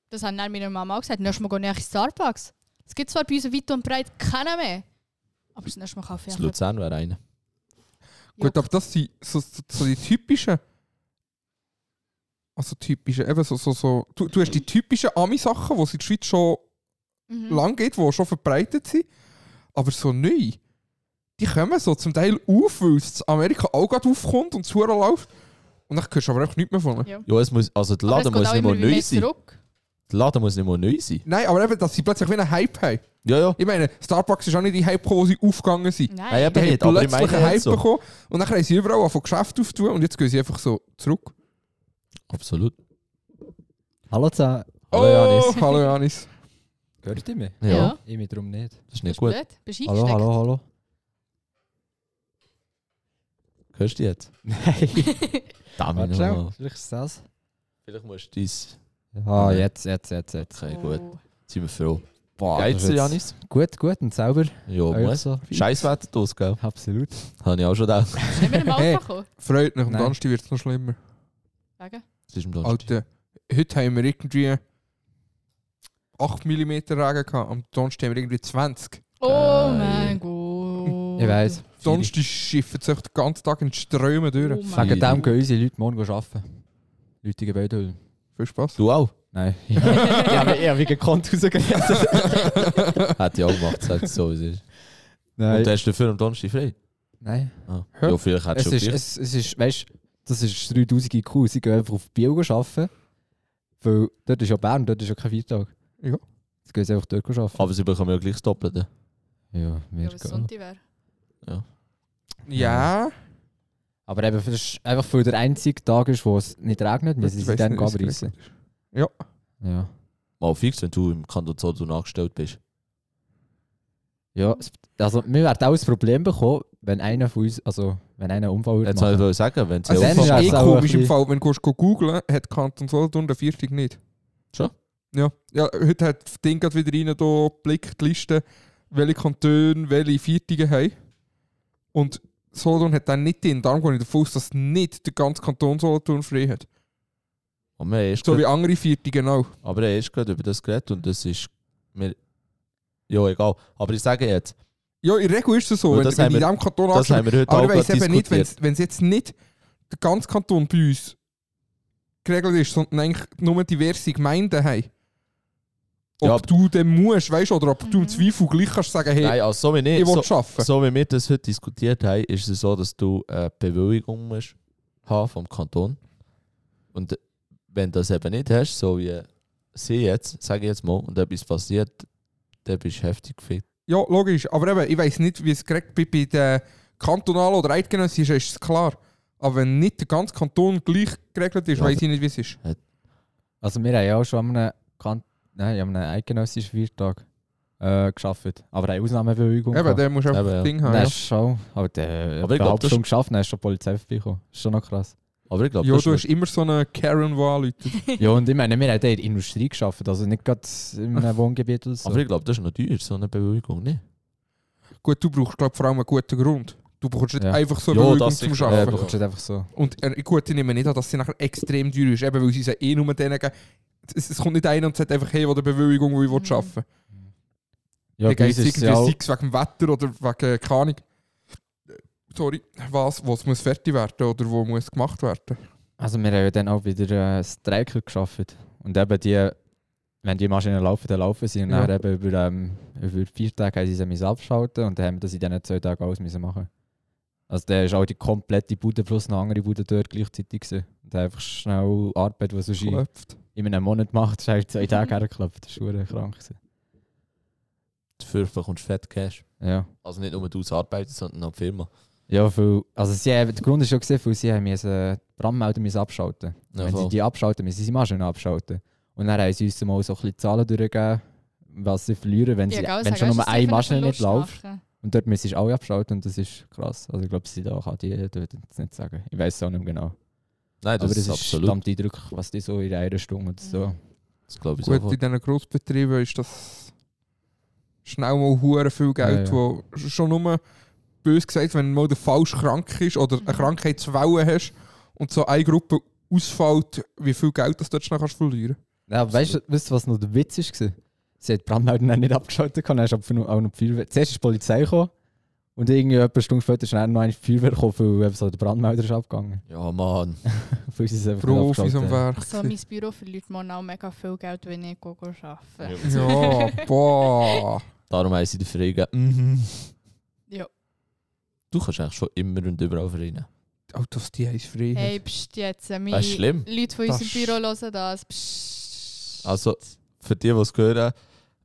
Das haben dann meine Mama auch gesagt. Nächstes Mal gehe ich in Starbucks. Es gibt zwar bei uns weit und breit keinen mehr. Aber das nächste Mal kaufe ich Das. Luzern wäre einer. Gut, aber das sind so, so, so die typischen. Also typische, eben so, so, so. Du, du hast die typischen Ami-Sachen, die es in der Schweiz schon Mhm. lang geht, die schon verbreitet sind. Aber so neu, die kommen so zum Teil auf, weil es in Amerika auch gerade aufkommt und zu läuft. Und dann hörst du aber einfach nichts mehr von. Ja. Ja, es muss, also der Laden muss nicht wieder neu sein. zurück. Der Laden muss nicht mal neu sein. Nein, aber eben, dass sie plötzlich wie einen Hype haben. Ja, ja. Ich meine, Starbucks ist auch nicht die Hype gekommen, wo sie aufgegangen sind. Nein. Nein, Die eben haben nicht, aber ich plötzlich meine einen Hype so. bekommen und dann haben sie überall von Geschäft auftun und jetzt gehen sie einfach so zurück. Absolut. Hallo zusammen. Oh, Hallo Janis. hallo Janis. Hört ihr mich? Ja, Ja. Ich mich darum nicht. das ist nicht gut. blöd. Bist Hallo, hallo, hallo. Hörst du jetzt? Nein. Damit Warte schnell. noch. Vielleicht ist das. Vielleicht musst du dies. Ah, jetzt, jetzt, jetzt, jetzt. Okay, Oh. gut. Sind wir froh. Boah, Geht's dir, jetzt- Janis? Gut, gut und selber. Ja, muss. so. Scheiß Wetter draus, gell? Absolut. Habe ich auch schon gedacht. Nicht mehr im Auto Hey. gekommen? Freut mich, am. Donnerstag wird es noch schlimmer. Wegen? Das ist im Donnerstag. Alter, heute haben wir irgendwie 8 mm Regen gehabt, am Donnerstag haben wir irgendwie 20. Oh Geil. mein Gott. Ich weiss. Donnerstag schiffen sich den ganzen Tag in Strömen durch. Oh mein Wegen dem gehen unsere Leute morgen arbeiten. Leute in Gebäudehüllen. Viel Spaß. Du auch? Nein. ich habe eher wie gekonnt rausgeredet. Hätte ich auch gemacht, sag ich so, wie es ist. Nein. Und hast du dafür am Donnerstag frei? Nein. Ah. Ja, vielleicht hättest Es du ist, schon es, es ist, weißt du, das ist 3000 IQ. Sie gehen einfach auf Bio arbeiten. Weil dort ist ja Bern, dort ist ja kein Viertag. Ja. Jetzt gehen sie einfach dort arbeiten. Aber sie bekommen ja gleich das Doppelte. Ja, Ja, was gehen. Sonntag wäre. Ja, Aber eben, das ist einfach weil der einzige Tag ist, wo es nicht regnet, müssen sie dann nicht, wie es abreißen. Ja, Ja. Mal fix, wenn du im Kanton Solothurn angestellt bist. Ja, also wir werden auch ein Problem bekommen, wenn einer von uns, also wenn einer einen Unfall würde Jetzt soll ich machen. wollte sagen, wenn sie also Dann es ist eh auch ein komisch im bisschen- Fall, wenn du gehst googlen hat Kanton Solothurn den Viertag nicht. Schon? Ja. ja, heute hat das Ding gerade wieder rein, da blickt die Liste, welche Kantone welche Viertage haben. Und Solothurn hat dann nicht drin. Darum gehe ich davon aus, dass nicht der ganze Kanton Solothurn frei hat. Und wir haben erst So gerade- wie andere Viertage auch. aber wir haben erst gerade über das geredet und das ist mir... Ja, egal. Aber ich sage jetzt, Ja, in der Regel ist es so, wenn, das wenn haben in wir- diesem Kanton das haben wir heute Aber auch ich weiss gerade eben nicht, diskutiert. wenn es jetzt nicht der ganze Kanton bei uns geregelt ist, sondern eigentlich nur diverse Gemeinden haben. Ob Ja, aber- du dann musst, weißt du, oder ob du im Mhm. Zweifel gleich kannst sagen, hey, Nein, also so wie, ich ich, will so, arbeiten. so wie wir das heute diskutiert haben, ist es so, dass du eine Bewilligung musst haben vom Kanton. Und wenn du das eben nicht hast, so wie sie jetzt, sage ich jetzt mal, und etwas passiert, dann bist du heftig fit. Ja, logisch. Aber eben, ich weiss nicht, wie es geregelt bei, bei den kantonalen oder eidgenössischen ist, ist es klar. Aber wenn nicht der ganze Kanton gleich geregelt ist, Ja, weiss ich nicht, wie es ist. Also wir haben ja auch schon an einem, kan Nein, an einem eidgenössischen Viertag äh, gearbeitet. Aber eine Ausnahmebewilligung. Eben, du Eben, einfach ja. das Ding haben. Nein, Ja, schon. Aber der Aber das- Stunde geschafft, dann ist schon Polizei vorbeigekommen. Ist schon noch krass. Aber ich glaube, ja du hast immer so eine Karen, die anläutet. ja, und ich meine, wir haben in der Industrie geschafft, also nicht gerade in einem Wohngebiet oder so. aber ich glaube, das ist noch teuer, so eine Bewilligung, nicht? Gut, du brauchst, glaube vor allem einen guten Grund. Du brauchst nicht Ja. einfach so eine Ja, Bewilligung das zum Arbeiten. bekommst du nicht einfach so. Und äh, gut, ich nehme nicht an, dass sie nachher extrem teuer ist, eben weil sie es eh nur denen geben. Es, es kommt nicht einer und sagt einfach, hey, will eine Bewilligung, die ich Mhm. arbeiten will. Ja, dann geht es irgendwie, ja wegen dem Wetter oder wegen, keine Ahnung, sorry, was, was muss fertig werden oder wo muss gemacht werden. also wir haben ja dann auch wieder äh, Streiker geschafft. Und eben die, wenn die Maschinen laufen, dann laufen sie. Und Ja. dann eben über, ähm, über vier Tage haben sie sie abschalten und dann haben wir das in diesen zwei Tagen alles müssen machen. Also da ist auch die komplette Bude plus eine andere Bude dort gleichzeitig gewesen. Und dann einfach schnell Arbeit, die sonst in, Klopft. in einem Monat macht, ist halt zwei Tage hergeklappt. Das war krank. Gewesen. Dafür bekommst du Fett Cash. Ja. Also nicht nur du als Arbeiter, sondern auch die Firma. Ja, viel, also sie haben, der Grund ist schon gesehen, weil sie haben müssen die Brandmelder müssen abschalten. Ja, Wenn sie die abschalten, müssen sie die Maschinen abschalten. Und dann haben sie uns mal so ein bisschen Zahlen durchgegeben, was sie verlieren, wenn, sie, Ja, gell, wenn schon nur eine Maschine nicht läuft. Und dort müssen sie alle abschalten und das ist krass. Also ich glaube, sie da kann die jetzt nicht sagen. Ich weiß es auch nicht mehr genau. Nein, das Aber das ist absolut. verdammt eindrücklich, was die so in einer Stunde oder so. Das glaube ich Gut, sofort. in diesen Grossbetrieben ist das schnell mal hure viel Geld, Ja, wo schon nur bös gesagt, wenn mal der falsch krank ist oder eine Mhm. Krankheitswelle hast und so eine Gruppe ausfällt, wie viel Geld das dort schnell kannst verlieren Ja, weißt du, weißt du, was noch der Witz war? Sie hat die Brandmelder dann nicht abgeschaltet, dann ist aber auch noch die Feuerwehr. Zuerst ist die Polizei gekommen und irgendwie etwa eine Stunde später ist dann noch eine Feuerwehr gekommen, weil so der Brandmelder ist abgegangen. Ja, Mann. Profis am. Werk. So, mein Büro verliert man auch mega viel Geld, wenn ich go arbeite. Ja, boah. Darum haben sie den freigegeben. Mhm. Du kannst eigentlich schon immer und überall verreinen. Autos, die haben frei. Hey, pst, jetzt. äh, Meine Das ist schlimm. Leute von Das unserem Büro hören das. Pst. Also, für die, die es hören,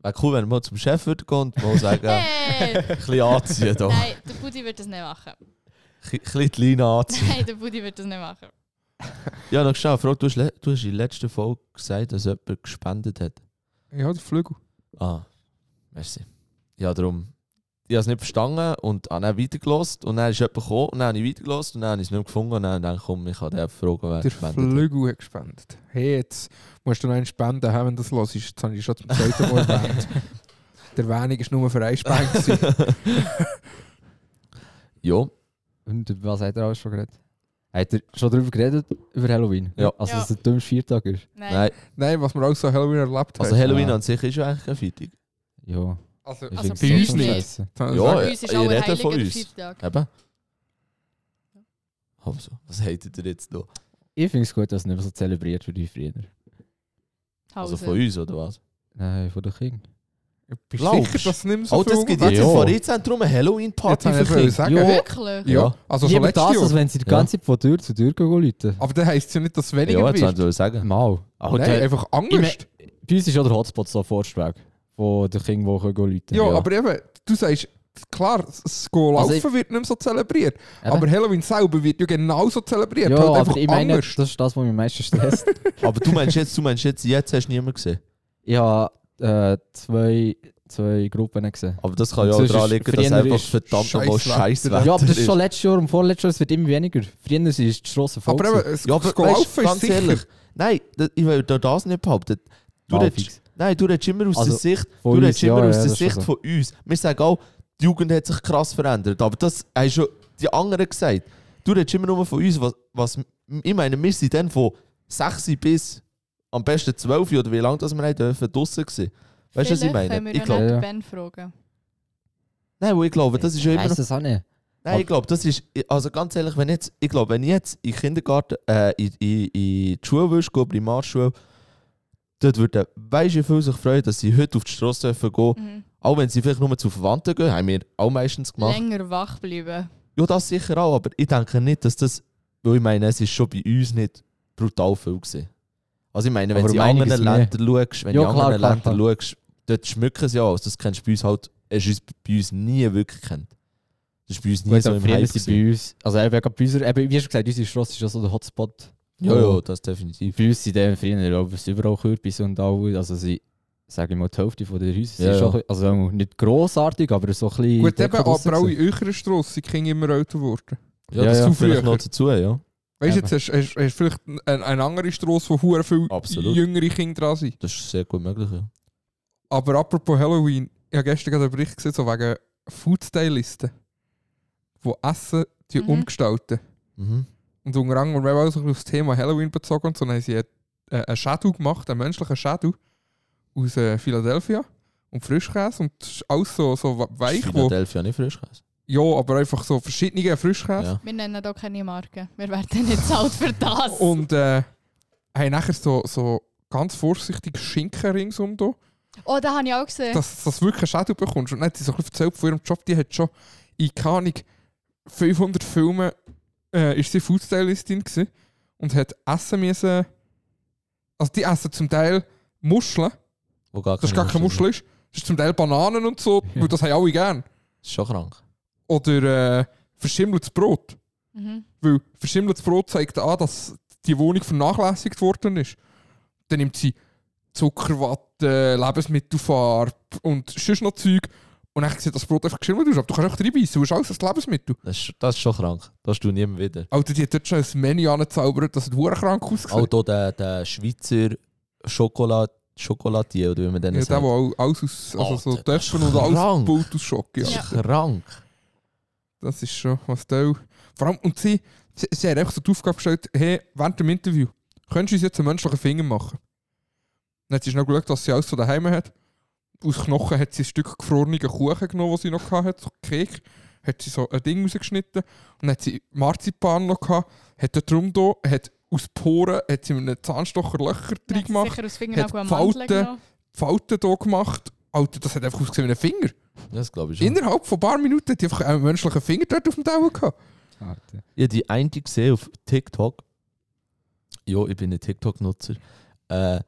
wäre cool, wenn wir mal zum Chef würden gehen und mal sagen, ein Hey! bisschen anziehen da. Ein Nein, der Budi wird das nicht machen. bisschen die Leine anziehen. Nein, der Budi wird das nicht machen. Ja, noch schnell, Frage, du hast, le- du hast in der letzten Folge gesagt, dass jemand gespendet hat. Ja, der Flügel. Ah, merci. Ja, darum. Ich habe es nicht verstanden und habe dann weitergelost und dann ist jemand gekommen und dann habe ich weitergelost und dann habe ich es nicht mehr gefunden und dann habe ich komm, ich kann den fragen, wer Der gespendet hat. Flügel hat gespendet. Hey, jetzt musst du noch einen spenden, haben, wenn du das hörst. Jetzt habe ich schon zum zweiten Mal erwähnt. Der Erwähnung war nur für einen Spenden. ja, Und über was hat er alles schon geredet? Hat er schon darüber geredet, über Halloween? Ja. Also, Ja. dass es der dümmste Viertag ist? Nein. nein. Nein, was wir auch so Halloween erlebt Also haben. Halloween Ja. an sich ist ja eigentlich kein Feiertag. Ja. Also, Ich Also bei so uns nicht. Ja? Bei uns ist auch ein rede von uns. Eben. Also, was hättet ihr jetzt noch? Ich finde es gut, dass es nicht mehr so zelebriert wird wie früher. Also von uns, oder was? Nein, von den Kindern. Bist du sicher, dass es nicht mehr so oh, das viel gibt umgeht? jetzt Ja. im Vorratszentrum eine Halloween-Party Jetzt für Kinder. sagen. Ja. Wirklich? Ja, Ja. also schon letztes das, Jahr. als wenn sie die Ja. ganze Zeit von Tür zu Tür gehen Leute. Aber dann heisst es ja nicht, dass es weniger Ja, jetzt wird. wollte ich sagen. Mal. Aber Nein, einfach Angst. bei uns ist ja der Hotspot so Forstweg, wo die Kinder gehen Leute. Ja, aber eben, du sagst, klar, das Go Also laufen ich- wird nicht mehr so zelebriert. Eben. Aber Halloween selber wird ja genauso zelebriert. ja, halt aber einfach ich meine, Angst. das ist das, was mich am meisten stresst. Aber du meinst jetzt, du meinst jetzt, jetzt hast du niemanden gesehen. ich habe äh, zwei, zwei Gruppen gesehen. Aber das kann ja auch daran liegen, dass einfach verdammt nochmal Scheisswetter. Scheißwetter Ja, aber das ist schon letztes Jahr und vorletztes Jahr, es wird immer weniger. Früher ist die Straße voll. Aber eben, es, Ja, aber das Go weißt, laufen ist ganz sicher. ehrlich, nein, ich will da das nicht behaupten. Du redest, nein, du redest immer aus Also, der Sicht, von du uns, redest immer ja, aus ja, der Sicht so. von uns. Wir sagen auch, die Jugend hat sich krass verändert, aber das haben schon die anderen gesagt. Du redest immer nur von uns, was, was ich meine, wir sind dann von 6 bis am besten 12 oder wie lange das wir haben dürfen, draussen gewesen. Weißt du, was ich meine? können wir Ich glaube, Ja, nicht Ben fragen. nein, wo ich glaube, das ist ja ich immer noch das auch nicht. Nein, ich glaube, das ist. Also ganz ehrlich, wenn jetzt, ich glaube, wenn ich jetzt in Kindergarten, äh, in, in, in die Schule willst, Primarschule, dort würden weißt du, viel sich freuen, dass sie heute auf die Straße dürfen gehen. Mhm. Auch wenn sie vielleicht nur zu Verwandten gehen, haben wir auch meistens gemacht. Länger wach bleiben. Ja, das sicher auch, aber ich denke nicht, dass das. Weil ich meine, es ist schon bei uns nicht brutal viel gewesen. Also ich meine, wenn du in anderen. Ländern schaust, wenn Ja, du in anderen Ländern schaust, dort schmücken sie ja aus. Das kennst du bei uns halt, es ist bei uns nie wirklich kennt. Das ist bei uns nie Gut, so im Hype bei uns, also eben, bei uns, eben, wie schon gesagt, unsere Straße ist ja so der Hotspot. Ja, wo- ja, das definitiv. Bei uns sind dann früher auch es überall Kürbisse und all, also sie, sage ich mal, die Hälfte von den Häusern Ja, sind ja. schon, also nicht grossartig, aber so ein bisschen... Gut, eben, aber auch in eurer Strasse sind immer älter geworden. Ja, Ja, das ja. kommt vielleicht noch dazu, ja. Weißt du, Eben. jetzt hast, du vielleicht eine, eine andere Strasse, wo hure viele Absolut. jüngere Kinder dran sind. Das ist sehr gut möglich, ja. Aber apropos Halloween, ich habe gestern gerade einen Bericht gesehen, so wegen Foodstylisten, die Essen die Mhm. umgestalten. Mhm. Und unter anderem, wir haben auch so auf das Thema Halloween bezogen, und so dann haben sie einen, einen Shadow gemacht, einen menschlichen Shadow aus äh, Philadelphia. und Frischkäse und das ist alles so, so we- weich. Wo, Philadelphia nicht Frischkäse. ja, aber einfach so verschiedene Frischkäse. Ja. Wir nennen hier keine Marken. Wir werden nicht zahlt für das. Und äh, haben nachher so, so ganz vorsichtig Schinken ringsum da, oh, das habe ich auch gesehen. dass dass du wirklich einen Schädel bekommst. Und dann hat sie so ein bisschen erzählt von ihrem Job, die hat schon in, keine Ahnung, 500 Filmen äh, ist sie Foodstylistin gewesen und hat essen müssen, also die essen zum Teil Muscheln, Wo gar das ist gar keine Muschel ist, das ist zum Teil Bananen und so, weil das haben alle gern. Das ist schon krank. Oder äh, verschimmeltes Brot. Mhm. Weil verschimmeltes Brot zeigt an, dass die Wohnung vernachlässigt worden ist. Dann nimmt sie Zuckerwatte, Lebensmittelfarbe und sonst noch Zeug. Und dann sieht das Brot einfach geschimmelt aus. Aber du kannst auch reinbeissen, du hast alles ein Lebensmittel. Das ist, das ist schon krank. Das tust du niemand wieder. Alter, die hat dort schon ein Menü angezaubert, das hat verdammt krank ausgesehen. Auch hier der, der Schweizer Schokolad Schokoladier, oder wie man den ja, der, sagt. der auch alles aus, also so Alter, Töpfen und alles gebaut aus Schock. Ja. Das ist krank. Das ist schon was da. Vor allem, und sie, sie, sie hat einfach so die Aufgabe gestellt, hey, während dem Interview, könntest du uns jetzt einen menschlichen Finger machen? Dann hat sie schnell geschaut, was sie alles so daheim hat. Aus Knochen hat sie ein Stück gefrorenen Kuchen genommen, was sie noch hatte, so Kek. Hat sie so ein Ding rausgeschnitten. Und dann hat sie Marzipan noch gehabt, hat dort drum da, hat aus Poren, hat sie mit einem Zahnstocher Löcher drin hat sie gemacht, Sicher aus hat Falten. Falten hier gemacht. Alter, das hat einfach ausgesehen wie ein Finger. Das glaube ich schon. Innerhalb von ein paar Minuten hat die einfach einen menschlichen Finger dort auf dem Teller gehabt. Ich habe die eine gesehen auf TikTok. Ja, ich bin ein TikTok-Nutzer. Äh,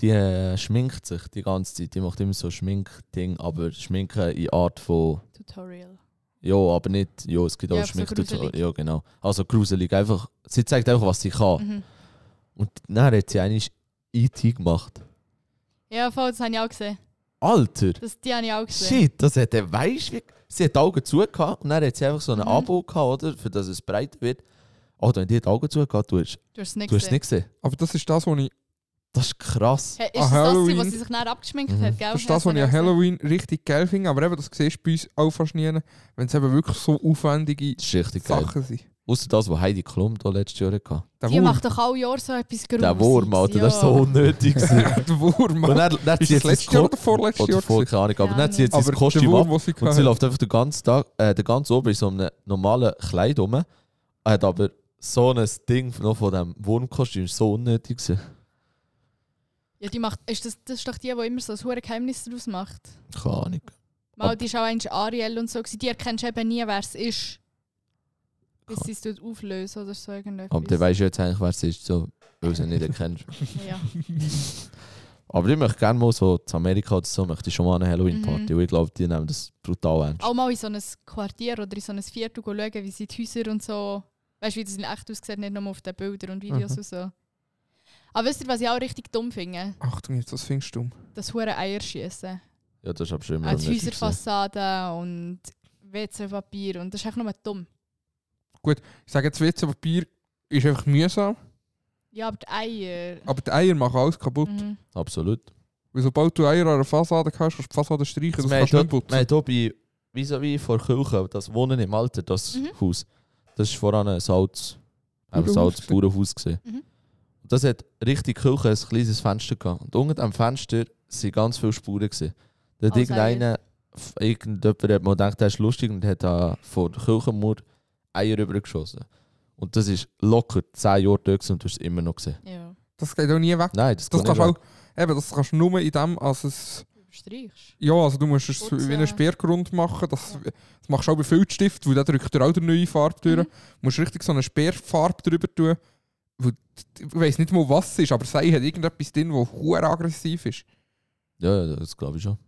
die äh, schminkt sich die ganze Zeit. Die macht immer so Schminkding, aber Schminken in Art von. Tutorial. Ja, aber nicht. Ja, es gibt Ja, auch so Schminktutorial. gruselig. Ja, genau. Also gruselig. Einfach, sie zeigt einfach, was sie kann. Mhm. Und dann hat sie eigentlich E.T. gemacht. Ja, voll, das habe ich auch gesehen. Alter! Das, die habe ich auch gesehen. Shit, das hat er, weißt wie. Sie hat die Augen zu gehabt und dann hat sie einfach so ein Mhm. Abo gehabt, oder? Für dass es breiter wird. Oh, wenn die die Augen zu gehabt, du hast, Du hast es nicht gesehen. Aber das ist das, was ich Das ist krass. Hey, ist An das das, Halloween- was sie sich dann abgeschminkt Mhm. hat, gell? Das ist das, was ich an Halloween richtig geil finde. Aber eben, das siehst du bei uns auch fast nie, wenn es eben wirklich so aufwendige Das ist richtig geil. Sachen sind. Außer das, was Heidi Klum da letztes Jahr hatte. Der Die Wurm. macht doch alle Jahre so etwas Gruseliges. Der Wurm, Alter, ja. das ist so unnötig. der Wurm. und dann, dann hat Ist das letztes das Jahr oder vorletztes oder Jahr? vor, gewesen? keine Ahnung, aber Ja, dann hat sie das der Kostüm Wurm, ab was sie und sie läuft einfach den ganzen Tag, äh, den ganzen Ober in so einem normalen Kleid rum. Hat aber so ein Ding noch von diesem Wurmkostüm ist so unnötig. gewesen. Ja, die macht, ist das, das ist doch die, die immer so ein hohes Geheimnis daraus macht. Keine Ahnung. Mal, die ist auch eigentlich Ariel und so. gewesen. Die erkennst du eben nie, wer es ist. Bis sie es dort auflösen oder so irgendetwas. Aber der weißt du jetzt eigentlich, wer es ist, so, weil du sie nicht erkennst. Ja. Aber ich möchte gerne mal so zu Amerika oder so, möchte ich schon mal eine Halloween-Party. Mhm. Und ich glaube, die nehmen das brutal ernst. Auch mal in so ein Quartier oder in so ein Viertel schauen, wie sie die Häuser und so. Weißt du, wie das in echt aussieht, nicht nur auf den Bildern und Videos Mhm. und so. Aber wisst ihr, was ich auch richtig dumm finde? Achtung, jetzt, was findest du? Das hure Eierschießen. Ja, das ist aber schon immer Als unnötig gewesen. Häuserfassade und WC-Papier. Und das ist einfach nur dumm. Ich sage jetzt, WC-Papier ist einfach mühsam, Ja, aber die Eier. aber die Eier machen alles kaputt. Mhm. Absolut. Weil sobald du Eier an einer Fassade hast, kannst du die Fassade streichen, das wir kannst du nicht putzen. wie so wie vor Kirche, das Wohnen im Alter, das Mhm. Haus, das ist voran ein Salz, ein Bauernhaus Salz Bauernhaus gesehen. Mhm. Das hat richtig Kirche ein kleines Fenster gehabt. Und unter dem Fenster sind ganz viele Spuren gesehen. Da hat Als irgendeiner, irgendjemand hat mal gedacht, das ist lustig und hat da vor der Kirchenmauer Eier rübergeschossen. Und das ist locker 10 Jahre dort gewesen und du hast es immer noch gesehen. Ja. Das geht auch nie weg. Nein, das, Das geht kannst nicht du auch, eben, das kannst du nur in dem, als es, Überstreichst. ja, also du musst es Putzen. wie einen Sperrgrund machen, das, Ja. das machst du auch bei Filzstift, weil der drückt dir auch eine neue Farbe durch. Mhm. Du musst richtig so eine Sperrfarbe drüber tun, ich weiß nicht mal was es ist, aber sei hat irgendetwas drin, das hure aggressiv ist. Ja, ja, das glaube ich schon.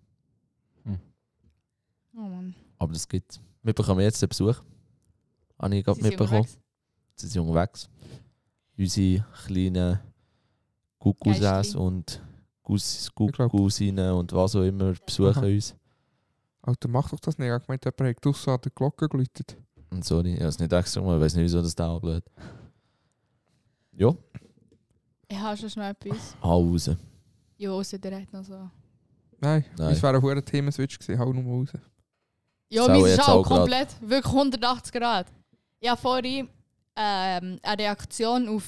Oh Mann. Aber das gibt Wir bekommen jetzt den Besuch. Habe ich gerade Sie sind mitbekommen. Sie sind unterwegs. Unsere kleinen Cousins Geistli. und. Cousinen und was auch immer besuchen Aha. uns. Alter, mach doch das nicht. Ich habe gemeint, jemand hat draussen an der Glocke geläutet. Und sorry, ich habe es nicht extra gemacht. Ich weiß nicht, wieso das da blöd. Ja, Ich habe schon schnell etwas. hau raus. Ja, außer der hat noch so. Nein, Nein. das wäre ein hoher Themenswitch gewesen. Hau nur raus. Ja, Sau mein ist jetzt auch komplett. Wirklich 180 Grad. Ich habe vorhin ähm, eine Reaktion auf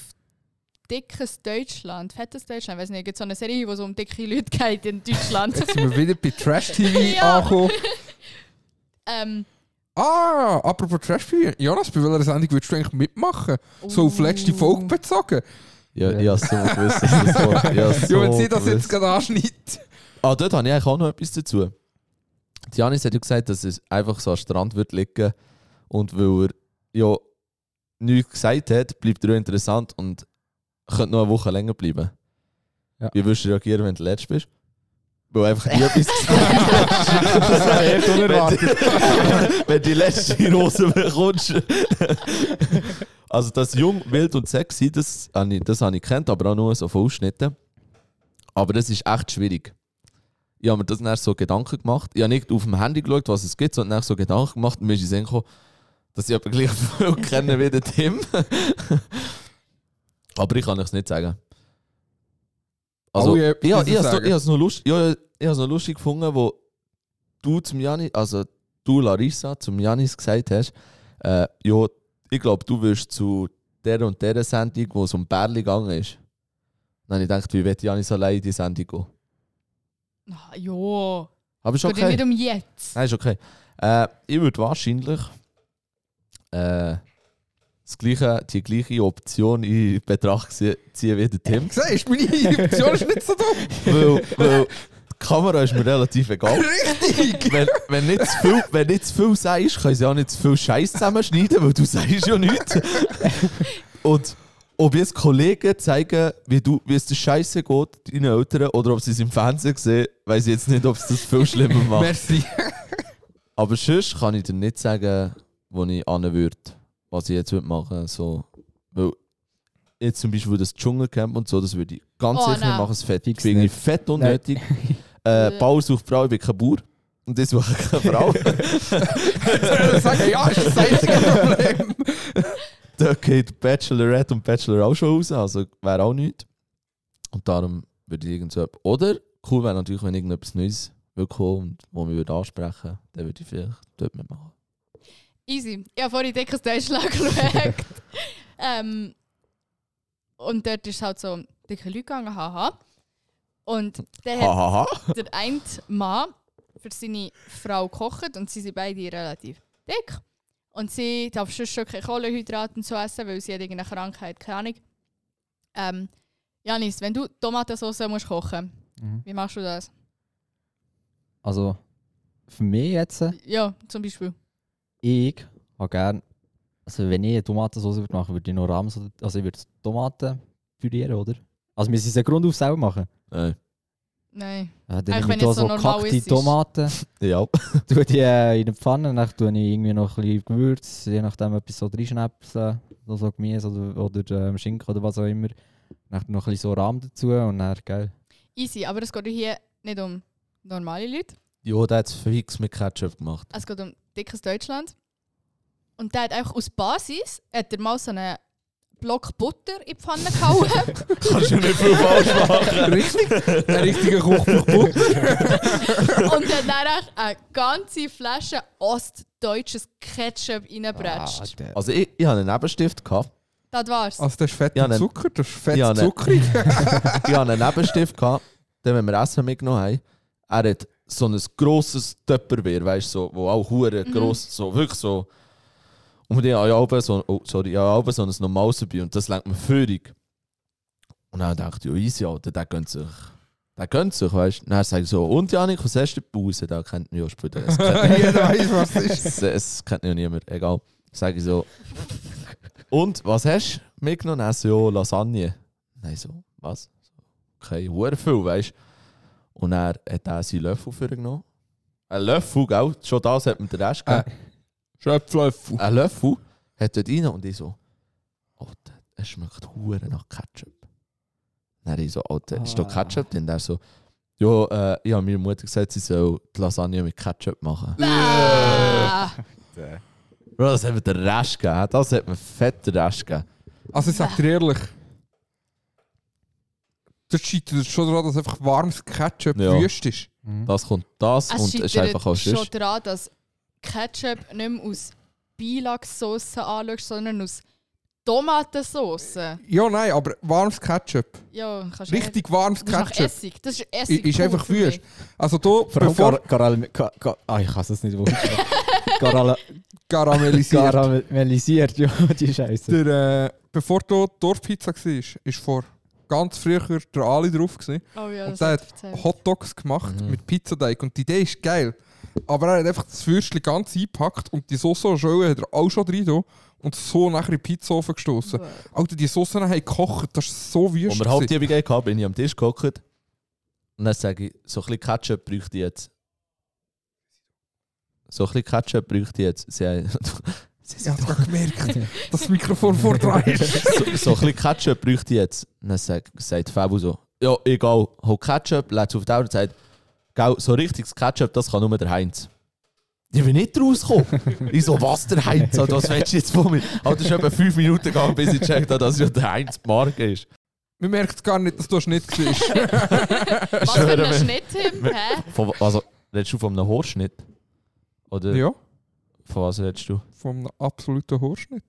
dickes Deutschland, fettes Deutschland, weiß nicht, gibt so eine Serie, wo es um dicke Leute geht in Deutschland. Jetzt sind wir wieder bei Trash-TV Ja. angekommen. ähm, Ah, apropos Trash-TV. Jonas, bei welcher Sendung würdest du eigentlich mitmachen? So auf letzte Folge bezogen. Ja, Ja. ich habe so gewusst, dass das habe so ja, wenn sie das jetzt gerade anschneidet. Ah, dort habe ich eigentlich auch noch etwas dazu. Janis hat ja gesagt, dass es einfach so am Strand wird liegen und weil er ja nichts gesagt hat, bleibt er auch interessant und könnte noch eine Woche länger bleiben. Ja. Wie würdest du reagieren, wenn du letzt bist? Weil einfach nie etwas gesagt unerwartet. wenn, wenn die letzte Rose bekommst. also das Jung, Wild und Sexy, das habe ich, das habe ich kennt, aber auch nur so von Ausschnitten. Aber das ist echt schwierig. Ich habe mir das dann so Gedanken gemacht. Ich habe nicht auf dem Handy geschaut, was es gibt, sondern dann so Gedanken gemacht und mir ist gekommen, dass ich aber gleich viel kenne wie der Tim. aber ich kann es nicht sagen. Also, Alle ich, etwas ich, ich, habe es noch lustig, ja, noch lustig gefunden, wo du zum Janis, also du Larissa zum Janis gesagt hast, äh, ja, ich glaube, du wirst zu der und der Sendung, wo es um Bärli gegangen ist. Dann habe ich gedacht, wie wird Janis allein in die Sendung gehen? Ah, ja, Aber ist okay. nicht um jetzt. Nein, ist okay. Äh, ich würde wahrscheinlich äh, das gleiche, die gleiche Option in Betracht zie- ziehen wie der Tim. Siehst du, meine Option ist nicht so dumm. weil, weil die Kamera ist mir relativ egal. Richtig. wenn, wenn, nicht zu viel, wenn nicht zu viel sagst, können sie auch nicht zu viel Scheiß zusammenschneiden, weil du sagst ja nichts. Und ob jetzt Kollegen zeigen, wie, du, wie es der Scheiße geht, deinen Eltern, oder ob sie es im Fernsehen sehen, weiß ich jetzt nicht, ob es das viel schlimmer macht. Merci. Aber sonst kann ich dir nicht sagen, wo ich an würde, was ich jetzt würde machen so Weil jetzt zum Beispiel das Dschungelcamp und so, das würde ich ganz Oh, sicher nein. machen. Das fett, Fix finde ich nicht. fett unnötig. äh, Bauer sucht Frau, ich bin kein Bauer. Und ich suche keine Frau. Sagen, ja, ist das einzige Problem. da geht Bachelorette und Bachelor auch schon raus, also wäre auch nichts. Und darum würde ich irgend so etwas- Oder cool wäre natürlich, wenn irgendetwas Neues würde kommen und wo wir würde ansprechen dann würde ich vielleicht dort mitmachen. Easy. Ich habe vorhin dickes Deutschland geschaut. ähm, und dort ist halt so dicke Leute gegangen, haha. Und der hat Hahaha. der eine Mann für seine Frau gekocht und sie sind beide relativ dick. Und sie darf sonst schon keine Kohlenhydrate und so essen, weil sie hat irgendeine Krankheit, keine Ahnung. Ähm, Janis, wenn du Tomatensauce musst kochen, Mhm. wie machst du das? Also, für mich jetzt, Ja, zum Beispiel. Ich habe gerne, also wenn ich eine Tomatensauce würde machen würde, ich noch Rahmen, also ich würde Tomaten pürieren, oder? Also müssen sie es Grund auf selber machen. Nein. Nein. Ja, dann nehme ich da so so ist. Tomaten, Ja. tue die äh, in eine Pfanne, dann tue ich irgendwie noch ein bisschen Gewürz, je nachdem etwas so reinschnäpseln, so, so Gemüse oder, oder ähm, Schinken oder was auch immer. Dann noch ein bisschen so Rahmen dazu und dann, geil. Easy, aber es geht hier nicht um normale Leute. Ja, der hat es fix mit Ketchup gemacht. Es geht um dickes Deutschland. Und der hat einfach aus Basis hat er mal so einen Block Butter in die Pfanne gehauen. Kannst du nicht viel falsch machen. Richtig? Der richtige Kochbuch Butter. und hat dann echt eine ganze Flasche ostdeutsches Ketchup reingebratscht. der- Also ich, ich hatte einen Nebenstift. Gehabt. das war's. Also das ist fett Ja, Zucker, das ist fett Ja, zuckrig. ich hatte einen Nebenstift. Gehabt, den wenn wir Essen mitgenommen haben. Er hat so ein grosses Töpperwehr, weißt du, so, wo auch hure Mhm. gross, so wirklich so. Und ich habe ja auch so, oh, sorry, ich habe auch so ein normales dabei und das lenkt mir völlig. Und dann dachte ich, ja easy, Alter, der gönnt sich. Der gönnt sich, weißt du. Dann sage ich so, und Janik, was hast du Pause? Da kennt mich ja später. Es kennt Jeder weiß, was es ist. es, es kennt ja niemand, egal. Sage ich so. Und was hast du mitgenommen? Dann so, ja, Lasagne. Nein, so, was? Okay, hure viel, weißt du. Und er hat er seinen Löffel vorgenommen. Ein Löffel, gell? Schon das hat mir den Rest gegeben. Schöpflöffel. Ein Löffel hat dort rein und ich so, Alter, es schmeckt hure nach Ketchup. Dann ich so, Alter, ist da Ah. Ketchup drin? Der so, ja, äh, ich habe meiner Mutter gesagt, sie soll die Lasagne mit Ketchup machen. Ah. Bro, das hat mir den Rest gegeben. Das hat mir fett den Rest gegeben. Also ich sag dir ehrlich, das scheitert schon daran, dass einfach warmes Ketchup Ja. wüst ist. Mhm. Das kommt das Es und es ist einfach auch schon sonst. daran, dass Ketchup nicht mehr aus Beilagssauce anschaust, sondern aus Tomatensauce. Ja, nein, aber warmes Ketchup. Ja, kannst du Richtig warmes nicht. Das ist Ketchup. Essig. Das ist Essig. Ist einfach wüst. Also du, Vor allem bevor Gar Ka Ka ah, ich kann es nicht wirklich. Karal karamellisiert, Karamellisiert, ja, die Scheiße. der, äh, bevor du Dorfpizza war, ist vor ganz früher der Ali drauf gewesen. Oh ja, Und das der hat erzählt. Hotdogs gemacht Mhm. mit Pizzateig und die Idee ist geil. Aber er hat einfach das Würstchen ganz eingepackt und die Soße und Schöne hat er auch schon drin da und so nachher in den Pizzaofen gestoßen. Alter, die Soße haben gekocht, das ist so Als wüst. wir gewesen. Hauptübung hatten, bin ich am Tisch gehockt. Und dann sage ich, so ein bisschen Ketchup bräuchte ich jetzt. So ein bisschen Ketchup bräuchte ich jetzt. Sie, haben- sie Ich habe sind gerade gemerkt, dass das Mikrofon vor dran ist. so, so ein bisschen Ketchup bräuchte ich jetzt. Und dann sagt, sagt Fabu so, ja, egal, hol Ketchup, lädt auf die Auto und sagt, Gell, so richtiges Ketchup, das kann nur der Heinz. Ich bin nicht rausgekommen. ich so, was der Heinz? Alter, Was willst du jetzt von mir? Alter, es ist etwa fünf Minuten gegangen, bis ich gecheckt habe, dass ja der Heinz die Marke ist. Man merkt gar nicht, dass du Schnitt warst. Was für ein. Schnitt, Tim? Hä? Von, also, redest du von einem Haarschnitt? Oder ja, von was redest du? vom absoluten Haarschnitt.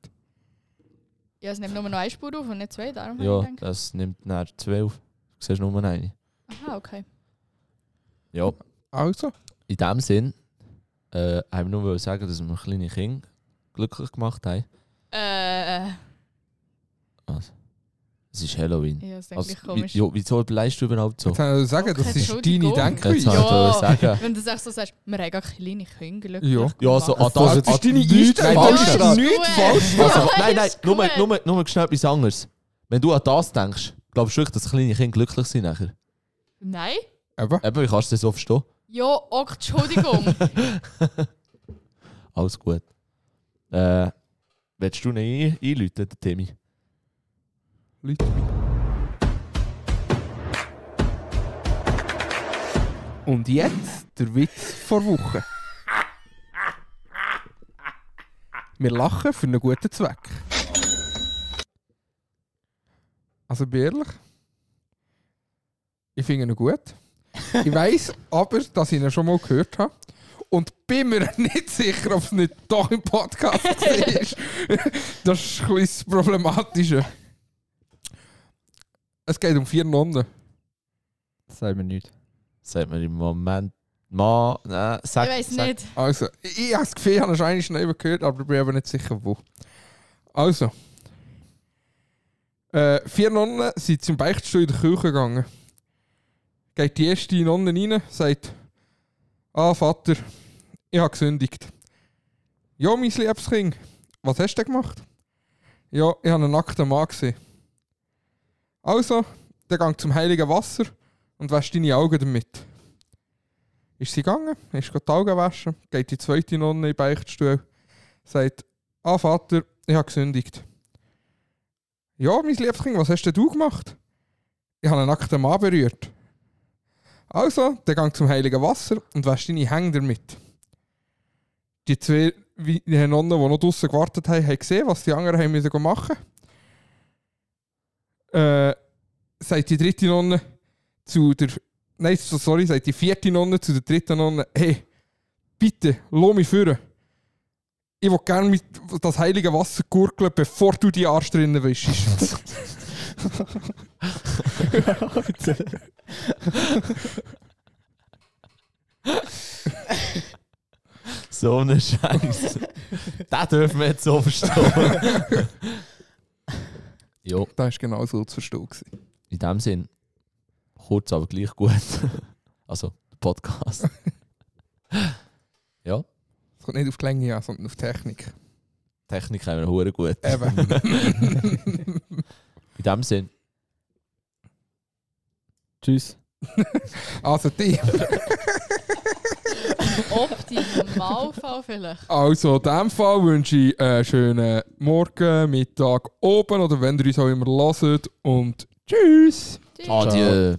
Ja, es nimmt nur noch eine Spur auf und nicht zwei, darum Ja, habe ich gedacht. das nimmt nach 12. Du siehst nur eine. Aha, okay. Ja, Also, in dem Sinn äh, haben wir nur sagen, dass wir kleine Kinder glücklich gemacht haben. Äh, Es ist Halloween. ja, das Also, komisch. ja, wieso beleidigst du überhaupt so? jetzt kann ich sagen, Okay, das ist deine. Denkweise. Ich sagen. Wenn du das echt so sagst, wir haben gar kleine Kinder glücklich Ja. Ja, so an Das das, ist deine nichts Einstellung. falsch Das ist nichts falsch. Also, Ja, nein, nein, nur, nur, nur schnell etwas anderes. Wenn du an das denkst, glaubst du wirklich, dass kleine Kinder glücklich sind nachher? Nein? Eben. Eben, wie kannst du das so verstehen? Ja, auch Entschuldigung. Alles gut. Äh, willst du ein einläuten, Timmy? Leute. Und jetzt der Witz vor Woche. Wir lachen für einen guten Zweck. Also bin ehrlich, ich finde ihn gut. Ich weiß aber, dass ich ihn schon mal gehört habe. Und bin mir nicht sicher, ob es nicht doch im Podcast war. das ist ein bisschen das Problematische. Es geht um vier Nonnen. Das sagt mir nichts. Sagt mir im Moment. Ma, nein, sag, ich weiß nicht. Also, ich, ich habe das Gefühl, ich habe es eigentlich schon eben gehört, aber ich bin aber nicht sicher, wo. Also. Äh, vier Nonnen sind zum Beichtstuhl in die Kirche gegangen. Geht die erste Nonne rein, sagt: Ah, Vater, ich habe gesündigt. Ja, mein liebes Kind, was hast du denn gemacht? Ja, ich habe einen nackten Mann gesehen. Also, dann gang zum heiligen Wasser und wasch deine Augen damit. Ist sie gegangen, ist die Augen waschen, geht die zweite Nonne in den Beichtstuhl, sagt, ah Vater, ich habe gesündigt. Ja, mein liebes Kind, was hast denn du gemacht? Ich habe einen nackten Mann berührt. Also, dann gang zum heiligen Wasser und wasch deine Hänge damit. Die zwei Nonnen, die noch draußen gewartet haben, haben gesehen, was die anderen haben machen äh, sagt die dritte Nonne zu der Nein, so- sorry, sagt die vierte Nonne zu der dritten Nonne, hey, bitte, lass mich führen. Ich will gerne mit das heilige Wasser gurgeln, bevor du die Arsch drinnen wischst. so eine Scheiße. das dürfen wir jetzt so verstehen. jo, das war genau so zu verstehen. gewesen. in dem Sinn. Kurz, aber gleich gut. also, der Podcast. ja, Es kommt nicht auf die Länge an, sondern auf die Technik. Technik haben wir hure gut. Eben. In dem Sinn. Tschüss. also die. Optimalfall vielleicht. Also in diesem Fall wünsche ich einen schönen Morgen, Mittag, oben oder wenn ihr uns auch immer hört. Und tschüss! Tschüss. Adieu.